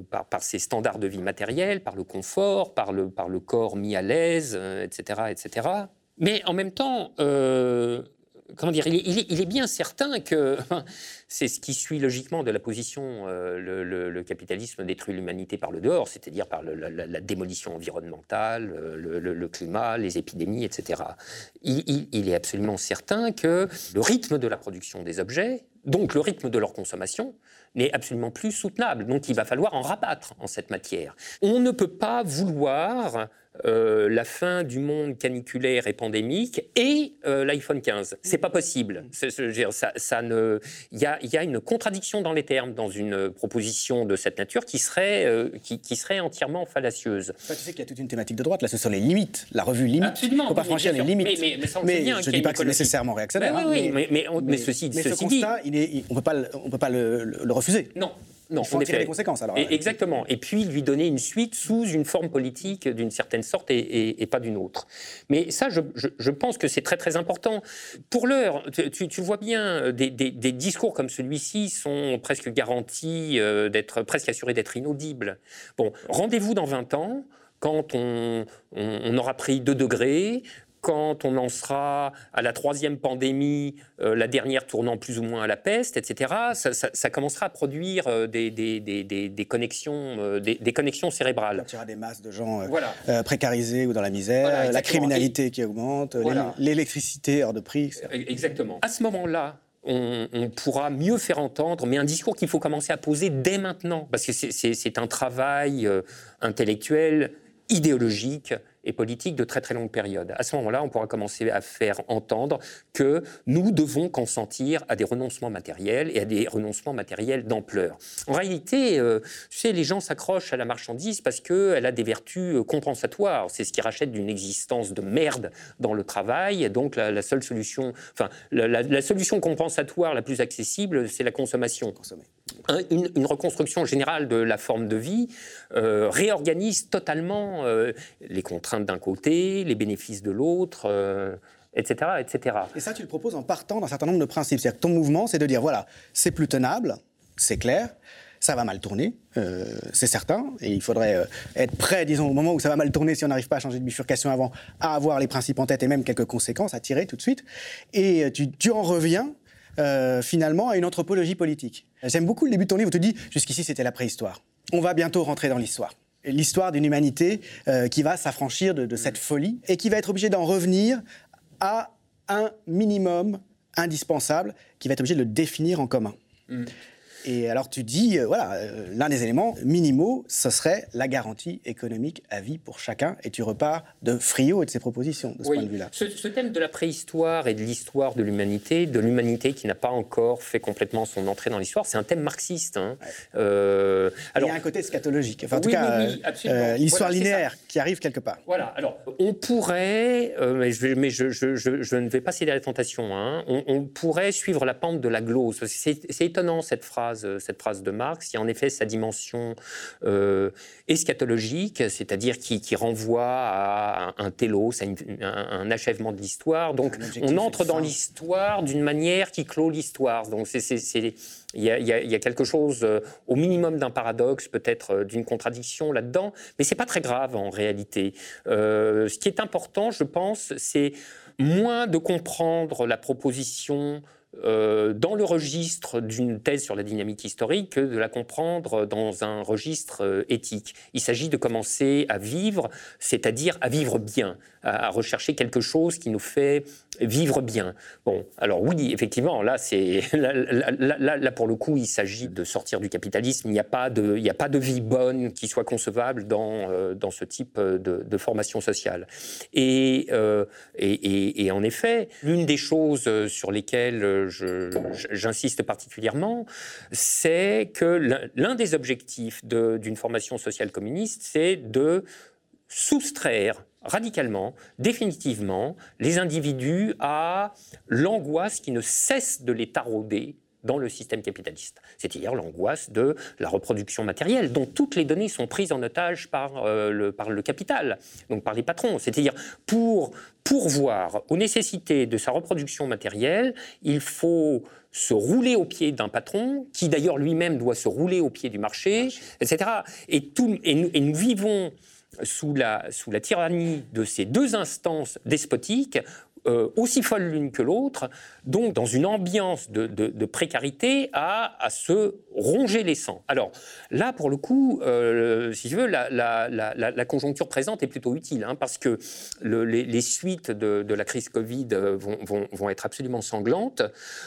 par, par, ses standards de vie matériels, par le confort, par le, par le corps mis à l'aise, etc., etc. Mais en même temps, comment dire, il est, bien certain que c'est ce qui suit logiquement de la position euh, le, capitalisme détruit l'humanité par le dehors, c'est-à-dire par la, démolition environnementale, euh, le, climat, les épidémies, etc. il, est absolument certain que le rythme de la production des objets, donc le rythme de leur consommation, n'est absolument plus soutenable. Donc il va falloir en rabattre en cette matière. On ne peut pas vouloir euh, la fin du monde caniculaire et pandémique et euh, l'iPhone 15. C'est pas possible. ça, ne, il y a, une contradiction dans les termes dans une proposition de cette nature qui serait, euh, qui, serait entièrement fallacieuse. tu sais qu'il y a toute une thématique de droite. Là, ce sont les limites. La revue limite. Absolument. Il ne faut pas franchir les limites. Mais, je ne dis pas que c'est nécessairement réactionnaire. oui, hein, mais, mais, ceci, ce constat, il est, on ne peut pas, on peut pas le, refuser. Non. Non, il faut en tirer les conséquences alors. exactement. Et puis lui donner une suite sous une forme politique d'une certaine sorte et, pas d'une autre. Mais ça, je, pense que c'est très très important. Pour l'heure, tu, vois bien, des, discours comme celui-ci sont presque garantis euh, d'être presque assurés d'être inaudibles. Bon, rendez-vous dans 20 ans quand on, on, aura pris 2 degrés, quand on en sera à la troisième pandémie, euh, la dernière tournant plus ou moins à la peste, etc., ça, commencera à produire euh, des, des, connexions, euh, des, connexions cérébrales. il y aura des masses de gens précarisés ou dans la misère, la criminalité qui augmente, l'électricité hors de prix. Etc. Exactement. À ce moment-là, on, on, pourra mieux faire entendre, mais un discours qu'il faut commencer à poser dès maintenant, parce que c'est un travail intellectuel, idéologique, et politique de très très longue période. À ce moment-là, on pourra commencer à faire entendre que nous devons consentir à des renoncements matériels et à des renoncements matériels d'ampleur. En réalité, euh, les gens s'accrochent à la marchandise parce qu'elle a des vertus euh, compensatoires. C'est ce qui rachète d'une existence de merde dans le travail. Donc la, seule solution, enfin, la, solution compensatoire la plus accessible, c'est la consommation. Une, reconstruction générale de la forme de vie euh, réorganise totalement les contraintes d'un côté, les bénéfices de l'autre. etc., euh, etc. Et ça, tu le proposes en partant d'un certain nombre de principes. C'est-à-dire que ton mouvement, c'est de dire, voilà, c'est plus tenable, c'est clair, ça va mal tourner, euh, c'est certain, et il faudrait euh, être prêt, disons, au moment où ça va mal tourner, si on n'arrive pas à changer de bifurcation avant, à avoir les principes en tête et même quelques conséquences à tirer tout de suite. Et tu en reviens finalement à une anthropologie politique. J'aime beaucoup le début de ton livre où tu dis, jusqu'ici c'était la préhistoire. On va bientôt rentrer dans l'histoire l'histoire d'une humanité euh, qui va s'affranchir de, cette folie et qui va être obligée d'en revenir à un minimum indispensable, qui va être obligé de le définir en commun. Mm. Et alors tu dis, euh, voilà, euh, l'un des éléments minimaux, ce serait la garantie économique à vie pour chacun. Et tu repars de Frio et de ses propositions, de ce point de vue-là. Ce, ce, thème de la préhistoire et de l'histoire de l'humanité, de l'humanité qui n'a pas encore fait complètement son entrée dans l'histoire, c'est un thème marxiste. Hein. Euh, alors, Il y a un côté scatologique, enfin en tout cas, l'histoire linéaire qui arrive quelque part. Voilà, alors on pourrait, mais, je, mais je, je, ne vais pas céder à la tentation, hein. on, on, pourrait suivre la pente de la glose. C'est étonnant cette phrase euh, cette phrase de Marx, qui en effet sa dimension euh, eschatologique, c'est-à-dire qui, renvoie à un, télos, à, un, achèvement de l'histoire. Donc on entre dans l'histoire d'une manière qui clôt l'histoire. Donc il y, a, quelque chose euh, au minimum d'un paradoxe, peut-être d'une contradiction là-dedans, mais c'est pas très grave en réalité. ce qui est important, je pense, c'est moins de comprendre la proposition euh, dans le registre d'une thèse sur la dynamique historique que de la comprendre dans un registre euh, éthique. Il s'agit de commencer à vivre, c'est-à-dire à vivre bien, à, rechercher quelque chose qui nous fait vivre bien. Bon, alors oui, effectivement, là, c'est (laughs) là, pour le coup, il s'agit de sortir du capitalisme. Il n'y a pas de, il a pas de vie bonne qui soit concevable dans euh, dans ce type de, formation sociale. Et, et, et en effet, l'une des choses sur lesquelles j'insiste particulièrement, c'est que l'un des objectifs d'une formation sociale communiste, c'est de soustraire radicalement, définitivement, les individus à l'angoisse qui ne cesse de les tarauder dans le système capitaliste. C'est-à-dire l'angoisse de la reproduction matérielle, dont toutes les données sont prises en otage par, euh, le, par le capital, donc par les patrons. C'est-à-dire pour pourvoir aux nécessités de sa reproduction matérielle, il faut se rouler au pied d'un patron, qui d'ailleurs lui-même doit se rouler au pied du marché, etc. Et, tout, et, nous, et nous vivons sous la, sous la tyrannie de ces deux instances despotiques euh, aussi folles l'une que l'autre, donc dans une ambiance de, précarité à, à, se ronger les sangs. Alors là, pour le coup, euh, si tu veux, la, conjoncture présente est plutôt utile, hein, parce que les, suites de, la crise Covid euh, vont, être absolument sanglantes.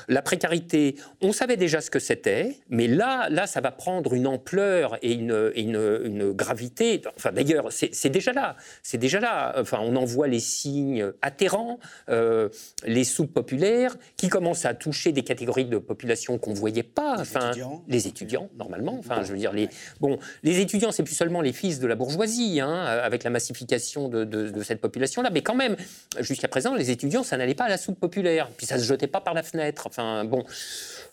La précarité, on savait déjà ce que c'était, mais là, là, ça va prendre une ampleur et une, une, une gravité. Enfin, d'ailleurs, c'est déjà là. C'est déjà là. Enfin, on en voit les signes atterrants. Euh, les soupes populaires, qui commence à toucher des catégories de population qu'on ne voyait pas. enfin, étudiants. les étudiants, normalement. Enfin, je veux dire, les, bon, les étudiants, c'est plus seulement les fils de la bourgeoisie, hein, avec la massification de, de- de cette population-là. Mais quand même, jusqu'à présent, les étudiants, ça n'allait pas à la soupe populaire. Puis ça se jetait pas par la fenêtre. Enfin, bon.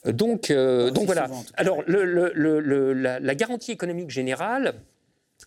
Donc, euh, donc voilà. souvent, en tout cas. Alors, le- le- le- le- la, la garantie économique générale,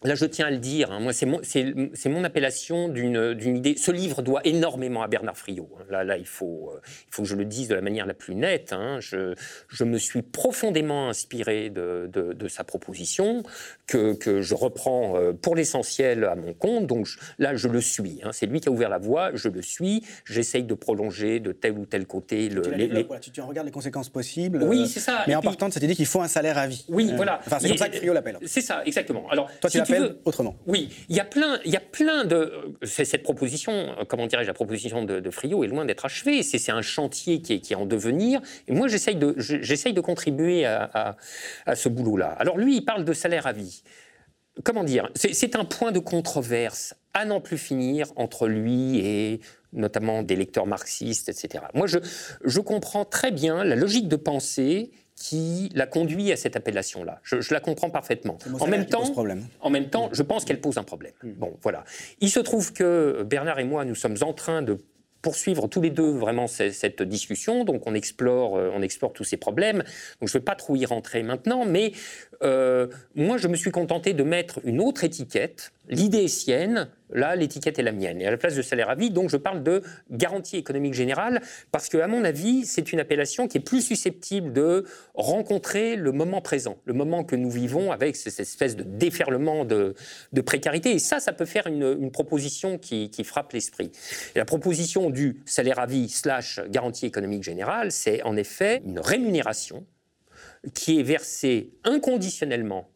Là, je tiens à le dire, hein, moi, c'est mon, appellation d'une idée. Ce livre doit énormément à Bernard Friot. hein. Là, là il, faut, euh, il faut que je le dise de la manière la plus nette. hein. Je, je me suis profondément inspiré de, de- de sa proposition, que, que je reprends euh, pour l'essentiel à mon compte. Donc je- là, je le suis. C'est lui qui a ouvert la voie, je le suis. J'essaye de prolonger de tel ou tel côté le, Tu, les- développes, les- voilà, tu, tu en regardes les conséquences possibles. Oui, euh, c'est ça. Mais Et en puis- partant de cette idée qu'il faut un salaire à vie. Oui, voilà. Enfin, c'est comme ça que Frio l'appelle. C'est ça, exactement. Alors, Toi, tu veux- autrement. Oui, il y a plein, il y a plein de. Cette proposition, comment dirais-je, la proposition de, de Friot est loin d'être achevée. C'est un chantier qui est, qui est en devenir. Et moi, j'essaye de, de contribuer à, à- à ce boulot-là. Alors lui, il parle de salaire à vie. Comment dire? C'est c'est un point de controverse à n'en plus finir entre lui et notamment des lecteurs marxistes, etc. Moi, je, je comprends très bien la logique de pensée qui l'a conduit à cette appellation-là. Je, je la comprends parfaitement. En même temps, en même temps, je pense qu'elle pose un problème. Bon, voilà. Il se trouve que Bernard et moi, nous sommes en train de poursuivre tous les deux vraiment ce- cette discussion. Donc on explore, euh, on explore tous ces problèmes. Donc je ne vais pas trop y rentrer maintenant, mais euh, moi je me suis contenté de mettre une autre étiquette. L'idée est sienne, là l'étiquette est la mienne. Et à la place de salaire à vie, donc je parle de garantie économique générale, parce que à mon avis c'est une appellation qui est plus susceptible de rencontrer le moment présent, le moment que nous vivons avec cette espèce de déferlement de, précarité. Et ça, ça peut faire une, proposition qui, qui frappe l'esprit. La proposition du salaire à vie slash garantie économique générale, c'est en effet une rémunération qui est versée inconditionnellement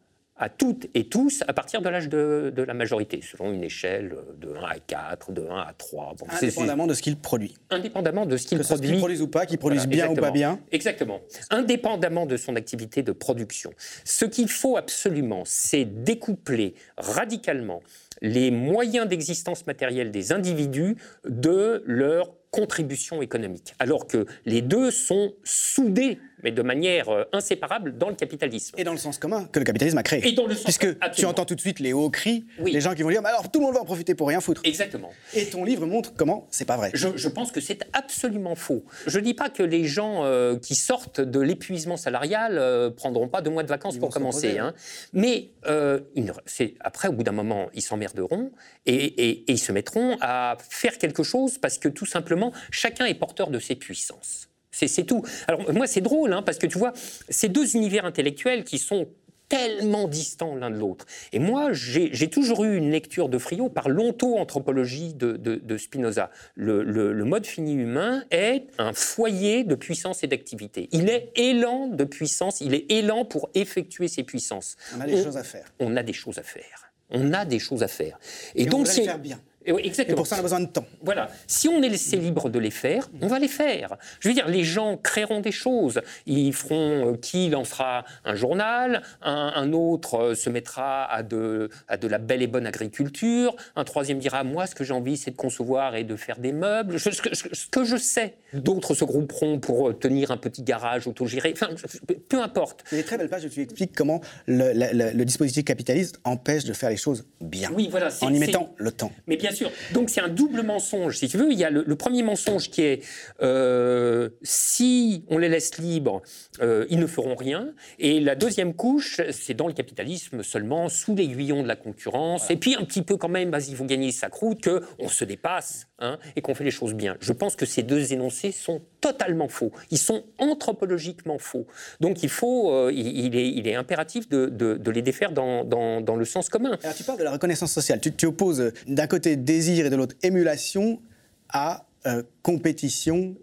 à toutes et tous à partir de l'âge de, de la majorité, selon une échelle de 1 à 4, de 1 à 3. Bon, c'est- c'est- Indépendamment de ce qu'il produit. indépendamment de ce qu'il produit. qu'il produise ou pas, qu'il produise Voilà, bien ou pas bien. Exactement. Indépendamment de son activité de production. Ce qu'il faut absolument, c'est découpler radicalement les moyens d'existence matérielle des individus de leur contribution économique. Alors que les deux sont soudés, mais de manière euh, inséparable, dans le capitalisme. Et dans le sens commun que le capitalisme a créé. Et dans le sens- Puisque tu entends tout de suite les hauts cris, Oui. les gens qui vont dire Mais alors tout le monde va en profiter pour rien foutre. Exactement. Et ton livre montre comment c'est pas vrai. Je, je pense que c'est absolument faux. Je ne dis pas que les gens euh, qui sortent de l'épuisement salarial euh, prendront pas deux mois de vacances Ils pour commencer. reposer, hein. Mais euh, une- après, au bout d'un moment, ils s'emmerderont et, et- et ils se mettront à faire quelque chose parce que tout simplement, chacun est porteur de ses puissances. C'est tout. Alors moi, c'est drôle hein, parce que tu vois, ces deux univers intellectuels qui sont tellement distants l'un de l'autre. Et moi, j'ai toujours eu une lecture de Friot par l'onto-anthropologie de, de- de Spinoza. Le, le- le mode fini humain est un foyer de puissance et d'activité. Il est élan de puissance, il est élan pour effectuer ses puissances. On a des choses à faire. On a des choses à faire. On a des choses à faire. Et, Et on donc c'est faire bien. Et oui, Et exactement. pour ça, on a besoin de temps. Voilà. Si on est laissé libre de les faire, on va les faire. Je veux dire, les gens créeront des choses. Ils feront, euh, qui lancera un journal, un, un autre euh, se mettra à de, à de la belle et bonne agriculture, un troisième dira, moi, ce que j'ai envie, c'est de concevoir et de faire des meubles, Je- ce, que, ce que je sais. D'autres se grouperont pour euh, tenir un petit garage autogéré. Enfin, peu importe. Il y a des très belles pages où tu expliques comment le, le- le- le dispositif capitaliste empêche de faire les choses bien. Oui, voilà. En y mettant le temps. Mais bien sûr. Donc c'est un double mensonge, si tu veux. Il y a le, le premier mensonge qui est euh, si on les laisse libres, euh, ils ne feront rien. Et la deuxième couche, c'est dans le capitalisme seulement, sous l'aiguillon de la concurrence. Et puis un petit peu quand même, vas-y, vous gagnez sa croûte, qu'on se dépasse hein, et qu'on fait les choses bien. Je pense que ces deux énoncés sont totalement faux. Ils sont anthropologiquement faux. Donc il faut, euh, il, est, il est impératif de, de- les défaire dans, dans- dans le sens commun. Alors tu parles de la reconnaissance sociale. Tu, tu opposes euh, d'un côté désir et de l'autre émulation à euh, compétition,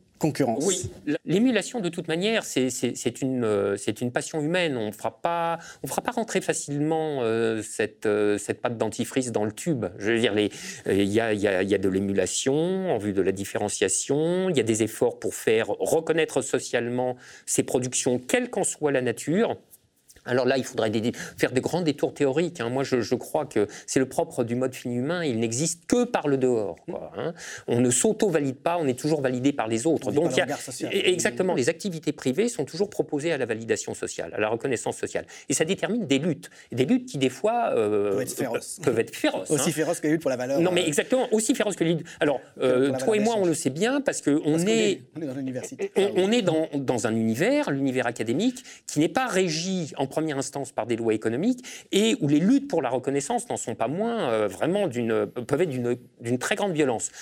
Oui, l'émulation de toute manière, c'est- euh, une passion humaine. On ne fera pas, rentrer facilement euh, cette, euh, cette pâte dentifrice dans le tube. Je veux dire, il y, a, y a de l'émulation en vue de la différenciation. Il y a des efforts pour faire reconnaître socialement ces productions, quelle qu'en soit la nature. Alors là, il faudrait faire des grands détours théoriques. Hein. Moi, je, crois que c'est le propre du mode fin humain. Il n'existe que par le dehors. Hein. On ne s'auto-valide pas, on est toujours validé par les autres. Donc, il y a, exactement, les activités privées sont toujours proposées à la validation sociale, à la reconnaissance sociale. Et ça détermine des luttes. Des luttes qui, des fois, euh, peuvent être féroces. Peuvent être féroces aussi hein. féroces que les luttes pour la valeur. Non, mais euh, exactement, aussi féroces que les luttes. Alors, euh, toi et moi, on le sait bien parce qu'on on est, on est dans l'université. On, est dans, dans un univers, l'univers académique, qui n'est pas régi en première instance par des lois économiques et où les luttes pour la reconnaissance n'en sont pas moins euh, vraiment d'une peuvent être d'une très grande violence.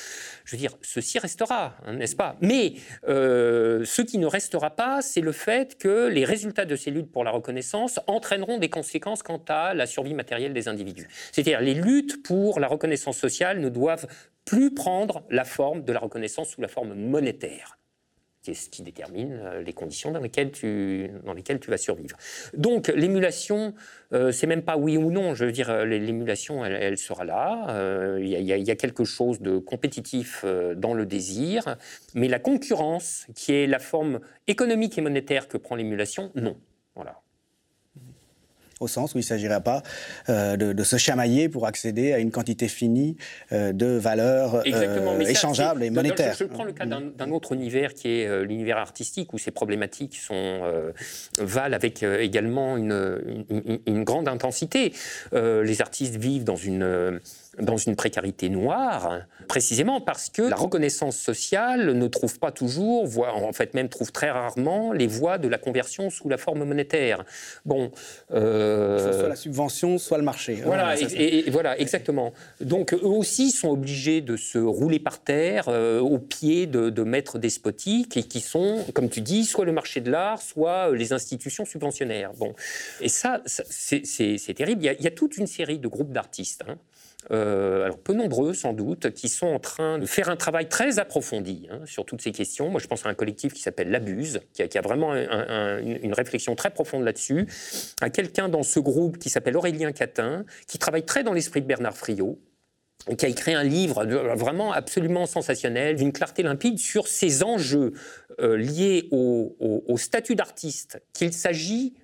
Je veux dire, ceci restera, hein, n'est-ce pas? Mais euh, ce qui ne restera pas, c'est le fait que les résultats de ces luttes pour la reconnaissance entraîneront des conséquences quant à la survie matérielle des individus. C'est-à-dire, les luttes pour la reconnaissance sociale ne doivent plus prendre la forme de la reconnaissance sous la forme monétaire qui est ce qui détermine euh, les conditions dans lesquelles tu, dans lesquelles tu vas survivre. Donc l'émulation, euh, c'est même pas oui ou non, je veux dire, euh, l'émulation, elle, sera là, il y, y, a quelque chose de compétitif dans le désir, mais la concurrence, qui est la forme économique et monétaire que prend l'émulation, non. Voilà au sens où il ne s'agirait pas euh, de, se chamailler pour accéder à une quantité finie euh, de valeurs euh, échangeables et monétaires. Je, prends le cas d'un autre univers qui est l'univers artistique, où ces problématiques sont, valent avec également une, une, grande intensité. les artistes vivent dans une dans une précarité noire, précisément parce que la reconnaissance sociale ne trouve pas toujours, voire en fait même trouve très rarement, les voies de la conversion sous la forme monétaire. Bon, euh... soit la subvention, soit le marché. Voilà, et, voilà, exactement. Donc eux aussi sont obligés de se rouler par terre euh, au pied de, de, maîtres despotiques et qui sont, comme tu dis, soit le marché de l'art, soit les institutions subventionnaires. Bon, et ça, c'est terrible. Il y, a, il y, a, toute une série de groupes d'artistes. Hein, euh, alors peu nombreux sans doute, qui sont en train de faire un travail très approfondi hein, sur toutes ces questions. Moi, je pense à un collectif qui s'appelle L'Abuse, qui, a, vraiment une réflexion très profonde là-dessus, à quelqu'un dans ce groupe qui s'appelle Aurélien Catin, qui travaille très dans l'esprit de Bernard Friot, qui a écrit un livre vraiment absolument sensationnel, d'une clarté limpide, sur ces enjeux euh, liés au statut d'artiste, qu'il s'agit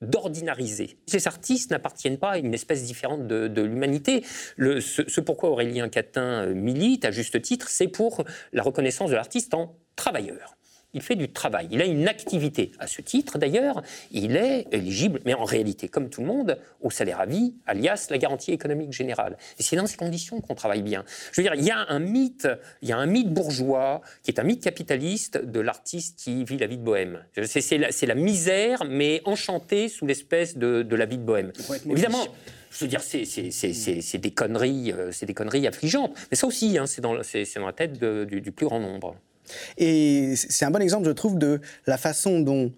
d'ordinariser. Ces artistes n'appartiennent pas à une espèce différente de, l'humanité. Ce, pourquoi Aurélien Catin milite, à juste titre, c'est pour la reconnaissance de l'artiste en travailleur il fait du travail, il a une activité. À ce titre, d'ailleurs, il est éligible, mais en réalité, comme tout le monde, au salaire à vie, alias la garantie économique générale. Et c'est dans ces conditions qu'on travaille bien. Je veux dire, il y a un mythe, il y a un mythe bourgeois qui est un mythe capitaliste de l'artiste qui vit la vie de bohème. C'est la, la, misère, mais enchantée sous l'espèce de, la vie de bohème. Évidemment. Je veux dire, c'est des conneries, euh, c'est des conneries affligeantes. Mais ça aussi, hein, c'est dans, dans, la tête du plus grand nombre. Et c'est un bon exemple, je trouve, de la façon dont,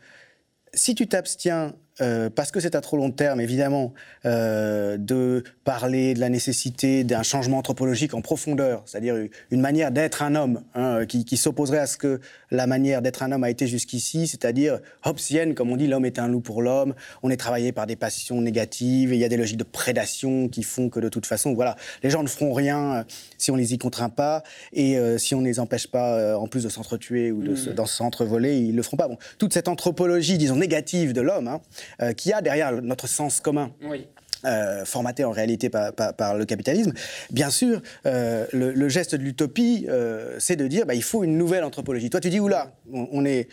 si tu t'abstiens euh, parce que c'est à trop long terme, évidemment, euh, de parler de la nécessité d'un changement anthropologique en profondeur, c'est-à-dire une manière d'être un homme hein, qui, s'opposerait à ce que la manière d'être un homme a été jusqu'ici, c'est-à-dire hobbesienne, comme on dit, l'homme est un loup pour l'homme, on est travaillé par des passions négatives, et il y a des logiques de prédation qui font que de toute façon, voilà, les gens ne feront rien euh, si on les y contraint pas, et si on ne les empêche pas, en plus de s'entretuer ou de mmh. s'entrevoler, ils le feront pas. Bon, toute cette anthropologie, disons, négative de l'homme, hein, euh, qui a derrière notre sens commun. Euh, formaté en réalité par, le capitalisme. Bien sûr, euh, le, geste de l'utopie, c'est de dire bah, il faut une nouvelle anthropologie. Toi, tu dis oula, on, on est.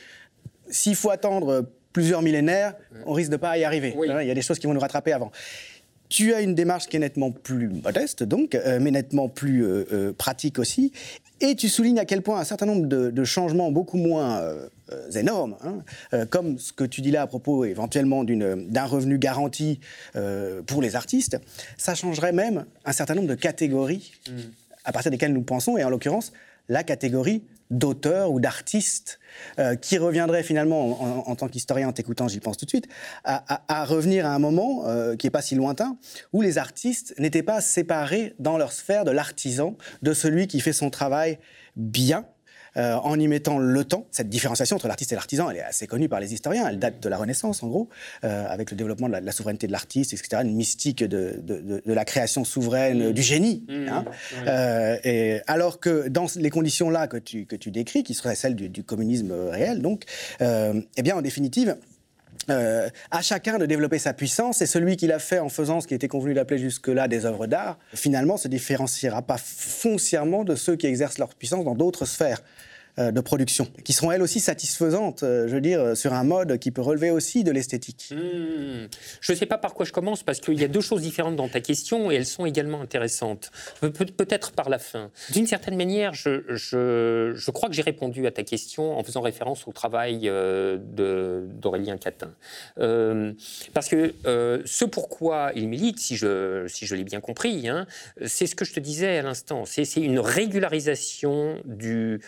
S'il faut attendre plusieurs millénaires, on risque de pas y arriver. Il y a des choses qui vont nous rattraper avant. Tu as une démarche qui est nettement plus modeste, donc, mais nettement plus pratique aussi. Et tu soulignes à quel point un certain nombre de, changements beaucoup moins euh, euh, énormes, hein, euh, comme ce que tu dis là à propos éventuellement d'un revenu garanti pour les artistes, ça changerait même un certain nombre de catégories mm. à partir desquelles nous pensons, et en l'occurrence la catégorie d'auteur ou d'artiste qui reviendrait finalement, en, tant qu'historien, en t'écoutant, j'y pense tout de suite, à, revenir à un moment qui n'est pas si lointain, où les artistes n'étaient pas séparés dans leur sphère de l'artisan, de celui qui fait son travail bien, euh, en y mettant le temps. Cette différenciation entre l'artiste et l'artisan, elle est assez connue par les historiens. Elle date de la Renaissance, en gros, euh, avec le développement de la, souveraineté de l'artiste, etc., une mystique de, la création souveraine, du génie. Mmh. Hein. Euh, et alors que dans les conditions-là que tu, que tu décris, qui seraient celles du, communisme réel, donc, eh bien, en définitive, euh, à chacun de développer sa puissance et celui qui l'a fait en faisant ce qui était convenu d'appeler jusque-là des œuvres d'art, finalement se différenciera pas foncièrement de ceux qui exercent leur puissance dans d'autres sphères. Euh, de production, qui seront elles aussi satisfaisantes, euh, je veux dire, euh, sur un mode qui peut relever aussi de l'esthétique. Hmm. Je ne sais pas par quoi je commence, parce qu'il y a deux choses différentes dans ta question, et elles sont également intéressantes. peut-être par la fin. D'une certaine manière, je, crois que j'ai répondu à ta question en faisant référence au travail d'Aurélien Catin. parce que ce pourquoi il milite, si je, l'ai bien compris, hein, c'est ce que je te disais à l'instant, c'est une régularisation du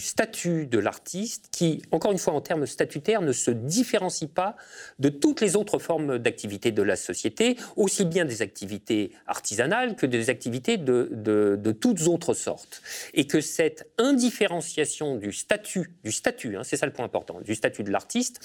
statut de l'artiste qui, encore une fois en termes statutaires, ne se différencie pas de toutes les autres formes d'activité de la société, aussi bien des activités artisanales que des activités de, de, toutes autres sortes. Et que cette indifférenciation du statut, du statut, hein, c'est ça le point important, du statut de l'artiste,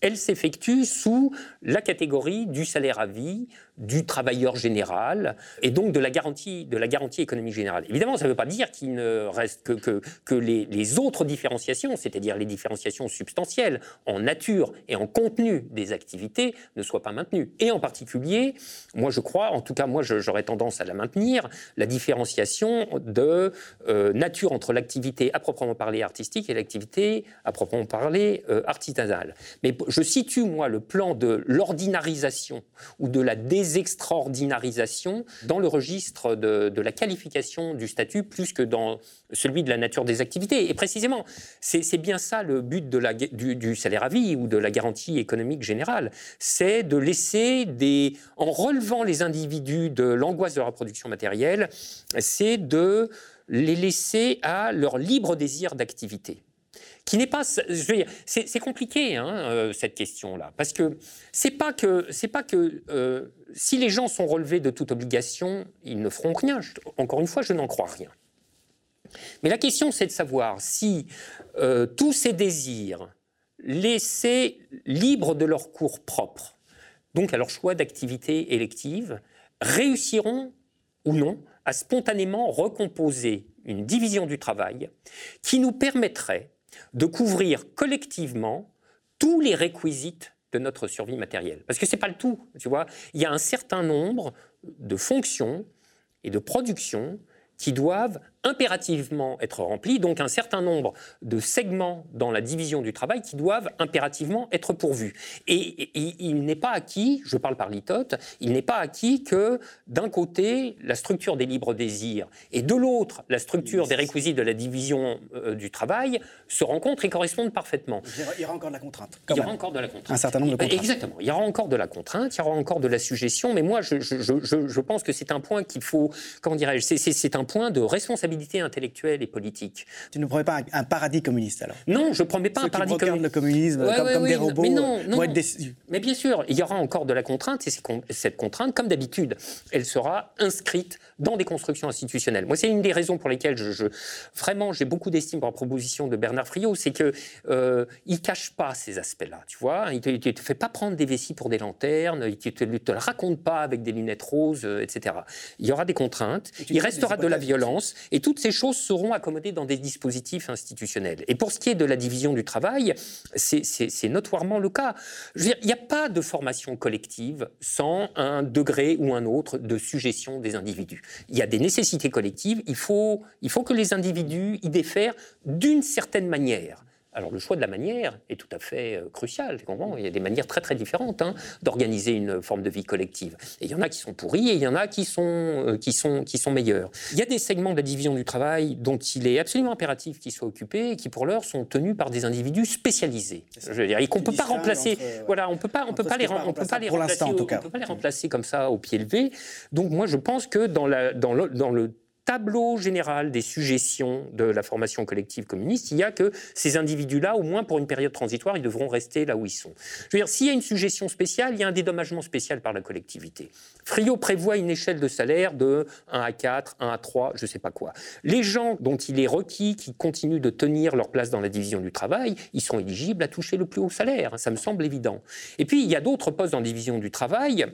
elle s'effectue sous la catégorie du salaire à vie, du travailleur général et donc de la garantie, de la garantie économique générale. Évidemment, ça ne veut pas dire qu'il ne reste que, que, les, les, autres différenciations, c'est-à-dire les différenciations substantielles en nature et en contenu des activités, ne soient pas maintenues. Et en particulier, moi je crois, en tout cas moi j'aurais tendance à la maintenir, la différenciation de euh, nature entre l'activité à proprement parler artistique et l'activité à proprement parler euh, artisanale. Mais je situe moi le plan de l'ordinarisation ou de la dé extraordinarisations dans le registre de, la qualification du statut plus que dans celui de la nature des activités. Et précisément, c'est bien ça le but du, salaire à vie ou de la garantie économique générale. C'est de laisser. En relevant les individus de l'angoisse de la reproduction matérielle, c'est de les laisser à leur libre désir d'activité qui n'est pas. C'est compliqué hein, euh, cette question-là, parce que c'est pas que pas que euh, si les gens sont relevés de toute obligation, ils ne feront rien. encore une fois, je n'en crois rien. Mais la question, c'est de savoir si euh, tous ces désirs laissés libres de leur cours propre, donc à leur choix d'activité élective, réussiront ou non à spontanément recomposer une division du travail qui nous permettrait de couvrir collectivement tous les réquisites de notre survie matérielle. Parce que ce n'est pas le tout, tu vois. Il y a un certain nombre de fonctions et de productions qui doivent impérativement être remplis, donc un certain nombre de segments dans la division du travail qui doivent impérativement être pourvus. Et, il n'est pas acquis, je parle par litote, il n'est pas acquis que d'un côté la structure des libres désirs et de l'autre la structure des réquisites de la division euh, du travail se rencontrent et correspondent parfaitement. Il y aura encore de la contrainte. Il y aura encore de la contrainte. Un certain nombre de contraintes. Exactement. Il y aura encore de la contrainte, il y aura encore de la suggestion, mais moi je, je, je, je pense que c'est un point qu'il faut, comment dirais-je, c'est un point de responsabilité intellectuelle et politique. Tu ne promets pas un, paradis communiste alors? Non, je ne promets pas un paradis communiste. le communisme comme, des robots mais non, euh, non, être déçus. Mais bien sûr, il y aura encore de la contrainte et cette contrainte, comme d'habitude, elle sera inscrite dans des constructions institutionnelles. Moi, c'est une des raisons pour lesquelles je, vraiment j'ai beaucoup d'estime pour la proposition de Bernard Friot, c'est que euh, il cache pas ces aspects-là, tu vois. Il te, te fait pas prendre des vessies pour des lanternes, il te, te, le raconte pas avec des lunettes roses, euh, etc. Il y aura des contraintes, il restera de la violence et toutes ces choses seront accommodées dans des dispositifs institutionnels. Et pour ce qui est de la division du travail, c'est notoirement le cas. Je veux dire, il n'y a pas de formation collective sans un degré ou un autre de suggestion des individus. Il y a des nécessités collectives, il faut, que les individus y défèrent d'une certaine manière. Alors le choix de la manière est tout à fait euh, crucial. Il y a des manières très très différentes hein, d'organiser une forme de vie collective. Et il y en a qui sont pourries et il y en a qui sont, euh, qui sont, qui sont meilleures. Il y a des segments de la division du travail dont il est absolument impératif qu'ils soient occupés et qui pour l'heure sont tenus par des individus spécialisés. Je veux dire, et qu'on peut pas remplacer. voilà, on peut pas, on peut pas les, on peut pas les remplacer. on peut pas les remplacer comme ça au pied levé. Donc moi je pense que dans, la, dans, le, dans le tableau général des suggestions de la formation collective communiste, il y a que ces individus-là, au moins pour une période transitoire, ils devront rester là où ils sont. Je veux dire, s'il y a une suggestion spéciale, il y a un dédommagement spécial par la collectivité. Frio prévoit une échelle de salaire de 1 à 4, 1 à 3, je ne sais pas quoi. Les gens dont il est requis qui continuent de tenir leur place dans la division du travail, ils sont éligibles à toucher le plus haut salaire, ça me semble évident. Et puis, il y a d'autres postes dans la division du travail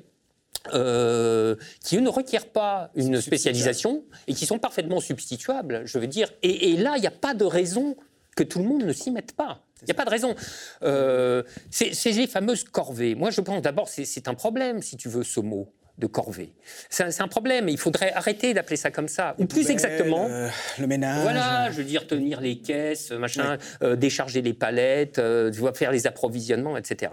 euh, qui ne requièrent pas une spécialisation et qui sont parfaitement substituables, je veux dire. Et, et là, il n'y a pas de raison que tout le monde ne s'y mette pas. Il n'y a pas de raison. Euh, c'est les fameuses corvées. Moi, je pense d'abord, c'est un problème, si tu veux, ce mot de corvée. C'est un problème. Il faudrait arrêter d'appeler ça comme ça. Ou plus exactement. le ménage. Voilà, je veux dire, tenir les caisses, machin, euh, décharger les palettes, euh, tu vois, faire les approvisionnements, etc.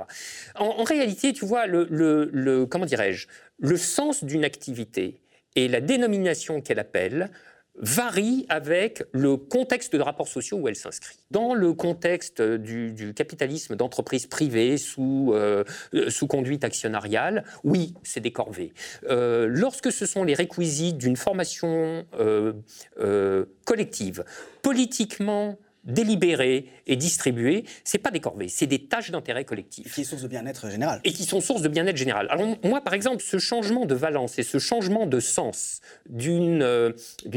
En, réalité, tu vois, le, le comment dirais-je, le sens d'une activité et la dénomination qu'elle appelle varie avec le contexte de rapports sociaux où elle s'inscrit. Dans le contexte du, capitalisme d'entreprise privée sous, euh, sous conduite actionnariale, oui, c'est des corvées. Euh, lorsque ce sont les réquisites d'une formation euh, collective, politiquement délibérées et distribuées, c'est pas des corvées, c'est des tâches d'intérêt collectif. Et qui sont source de bien-être général. Et qui sont source de bien-être général. Alors moi, par exemple, ce changement de valence et ce changement de sens d'une euh,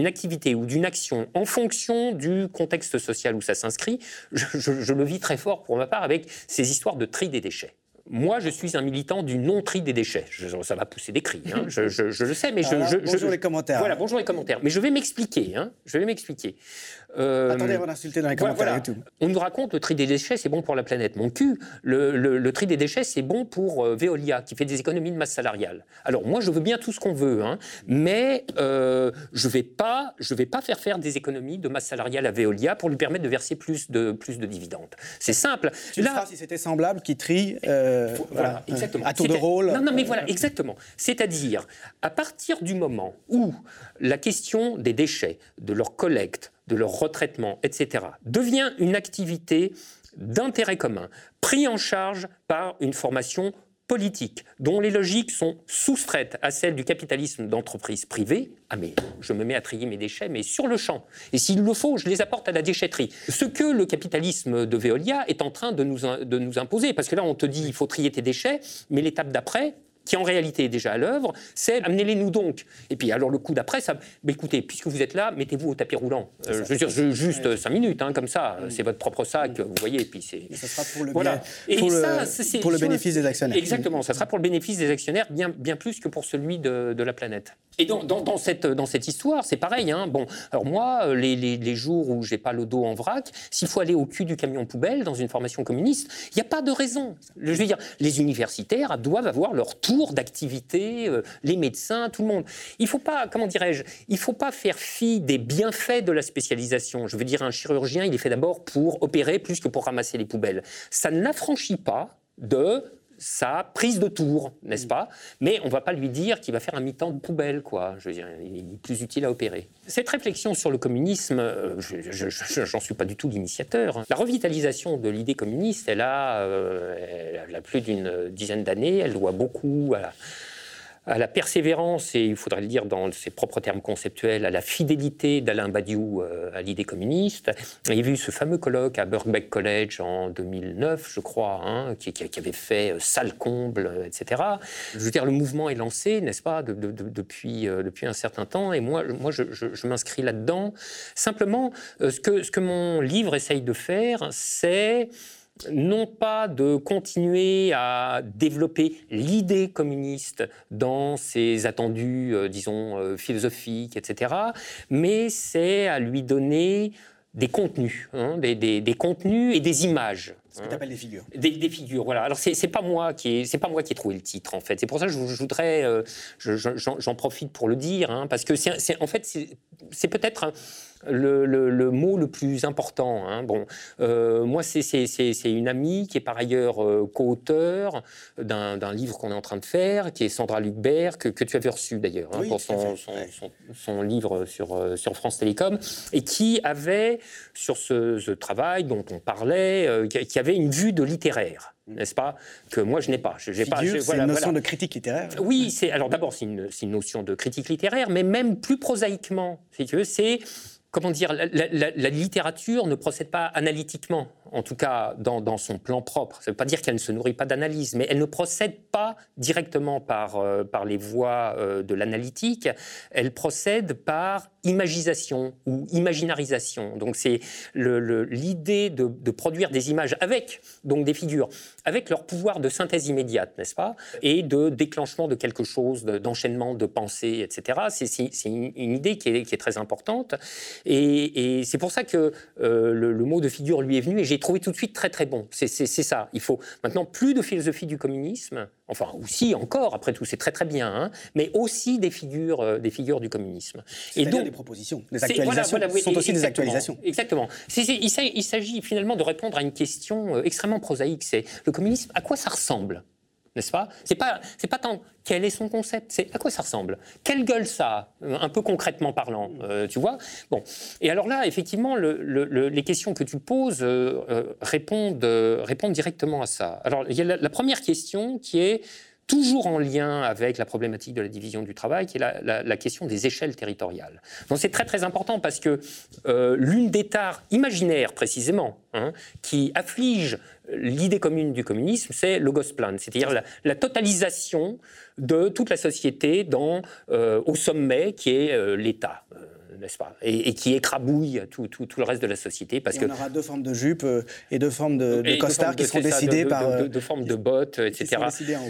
activité ou d'une action en fonction du contexte social où ça s'inscrit, je le vis très fort pour ma part avec ces histoires de tri des déchets. Moi, je suis un militant du non-tri des déchets. ça va pousser des cris, hein. je, le sais, mais je, Bonjour les commentaires. Voilà, bonjour les commentaires. Mais je vais m'expliquer. Hein. Je vais m'expliquer. Euh, Attendez avant d'insulter dans les commentaires On nous raconte le tri des déchets, c'est bon pour la planète. Mon cul, le, tri des déchets, c'est bon pour euh, Veolia, qui fait des économies de masse salariale. Alors moi, je veux bien tout ce qu'on veut, hein, mais euh, je ne vais, pas, vais pas faire faire des économies de masse salariale à Veolia pour lui permettre de verser plus de, plus de dividendes. C'est simple. Tu Là, si c'était semblable, qui trie voilà, exactement. à tour de rôle. Non, non, mais voilà, exactement. C'est-à-dire, à partir du moment où la question des déchets, de leur collecte, de leur retraitement, etc., devient une activité d'intérêt commun, pris en charge par une formation politique, dont les logiques sont soustraites à celles du capitalisme d'entreprise privée, ah mais je me mets à trier mes déchets, mais sur le champ. Et s'il le faut, je les apporte à la déchetterie. Ce que le capitalisme de Veolia est en train de nous, de nous imposer, parce que là on te dit il faut trier tes déchets, mais l'étape d'après, qui en réalité est déjà à l'œuvre, c'est amenez-les nous donc. Et puis alors le coup d'après, ça, mais écoutez, puisque vous êtes là, mettez-vous au tapis roulant. Euh, je veux dire, juste cinq minutes, hein, comme ça, mm. c'est votre propre sac, vous voyez, et puis c'est. Ça sera pour le, voilà. pour le, pour le bénéfice des actionnaires. Exactement, ça sera pour le bénéfice des actionnaires, bien, bien plus que pour celui de, de la planète. Et dans, dans, cette, dans cette histoire, c'est pareil. Hein. Bon, alors moi, les, les, les jours où j'ai pas le dos en vrac, s'il faut aller au cul du camion poubelle dans une formation communiste, il n'y a pas de raison. Je veux dire, les universitaires doivent avoir leur tour d'activité, euh, les médecins, tout le monde. Il ne faut pas, comment dirais-je, il faut pas faire fi des bienfaits de la spécialisation. Je veux dire, un chirurgien, il est fait d'abord pour opérer plus que pour ramasser les poubelles. Ça ne l'affranchit pas de sa prise de tour, n'est-ce pas? Mais on ne va pas lui dire qu'il va faire un mi-temps de poubelle, quoi. Je veux dire, il est plus utile à opérer. Cette réflexion sur le communisme, euh, je n'en suis pas du tout l'initiateur. La revitalisation de l'idée communiste, elle a, euh, elle a plus d'une dizaine d'années, elle doit beaucoup à à la persévérance, et il faudrait le dire dans ses propres termes conceptuels, à la fidélité d'Alain Badiou euh, à l'idée communiste. Il y a eu ce fameux colloque à Birkbeck College en 2009, je crois, hein, qui, avait fait euh, salle comble, etc. Je veux dire, le mouvement est lancé, n'est-ce pas, depuis, euh, un certain temps, et moi, moi je, je m'inscris là-dedans. Simplement, ce, que, ce que mon livre essaye de faire, c'est non pas de continuer à développer l'idée communiste dans ses attendus, euh, disons, euh, philosophiques, etc., mais c'est à lui donner des contenus, hein, des, contenus et des images. Ce que tu appelles des figures. Des, figures, voilà. Alors c'est pas moi qui c'est pas moi qui ai trouvé le titre en fait. C'est pour ça que je, voudrais, euh, j'en profite pour le dire, hein, parce que c'est en fait c'est peut-être le, mot le plus important. Hein. Bon, euh, moi, c'est une amie qui est par ailleurs euh, co-auteur d'un livre qu'on est en train de faire, qui est Sandra Lucbert, que, tu avais reçu d'ailleurs hein, pour son, livre sur, euh, sur France Télécom, et qui avait, sur ce, travail dont on parlait, qui avait une vue de littéraire n'est-ce pas Que moi je n'ai pas. c'est une notion de critique littéraire. Oui, c'est alors d'abord c'est une, une, notion de critique littéraire, mais même plus prosaïquement, si tu veux, c'est comment dire, la, littérature ne procède pas analytiquement. en tout cas dans, son plan propre. Ça ne veut pas dire qu'elle ne se nourrit pas d'analyse, mais elle ne procède pas directement par, euh, les voies euh, de l'analytique, elle procède par imagisation ou imaginarisation. Donc c'est l'idée de, de, produire des images avec donc des figures, avec leur pouvoir de synthèse immédiate, n'est-ce pas, et de déclenchement de quelque chose, d'enchaînement de pensées, etc. C'est une, idée qui est, qui est, très importante, et, et c'est pour ça que euh, le, le, mot de figure lui est venu, et j'ai trouvé tout de suite très très bon. C'est ça. Il faut maintenant plus de philosophie du communisme, enfin aussi encore, après tout, c'est très très bien, hein, mais aussi des figures, euh, des figures du communisme. Et donc propositions, des actualisations sont aussi des actualisations. Exactement. il s'agit finalement de répondre à une question euh, extrêmement prosaïque. C'est le communisme. À quoi ça ressemble n'est-ce pas? C'est pas c'est pas tant quel est son concept, c'est à quoi ça ressemble, quelle gueule ça, a, euh, un peu concrètement parlant, tu vois? Bon, et alors là, effectivement, les questions que tu poses répondent répondent directement à ça. Alors il y a la première question qui est toujours en lien avec la problématique de la division du travail, qui est la, question des échelles territoriales. Donc c'est très très important parce que euh, l'une des tares imaginaires précisément hein, qui afflige l'idée commune du communisme, c'est le Gosplan, c'est-à-dire la, totalisation de toute la société dans, euh, au sommet qui est euh, l'État n'est-ce pas et, qui écrabouille tout, tout, tout, le reste de la société. Parce et on aura deux formes de jupes euh, et deux formes de, de costards qui seront décidées par... Deux, formes de bottes, etc.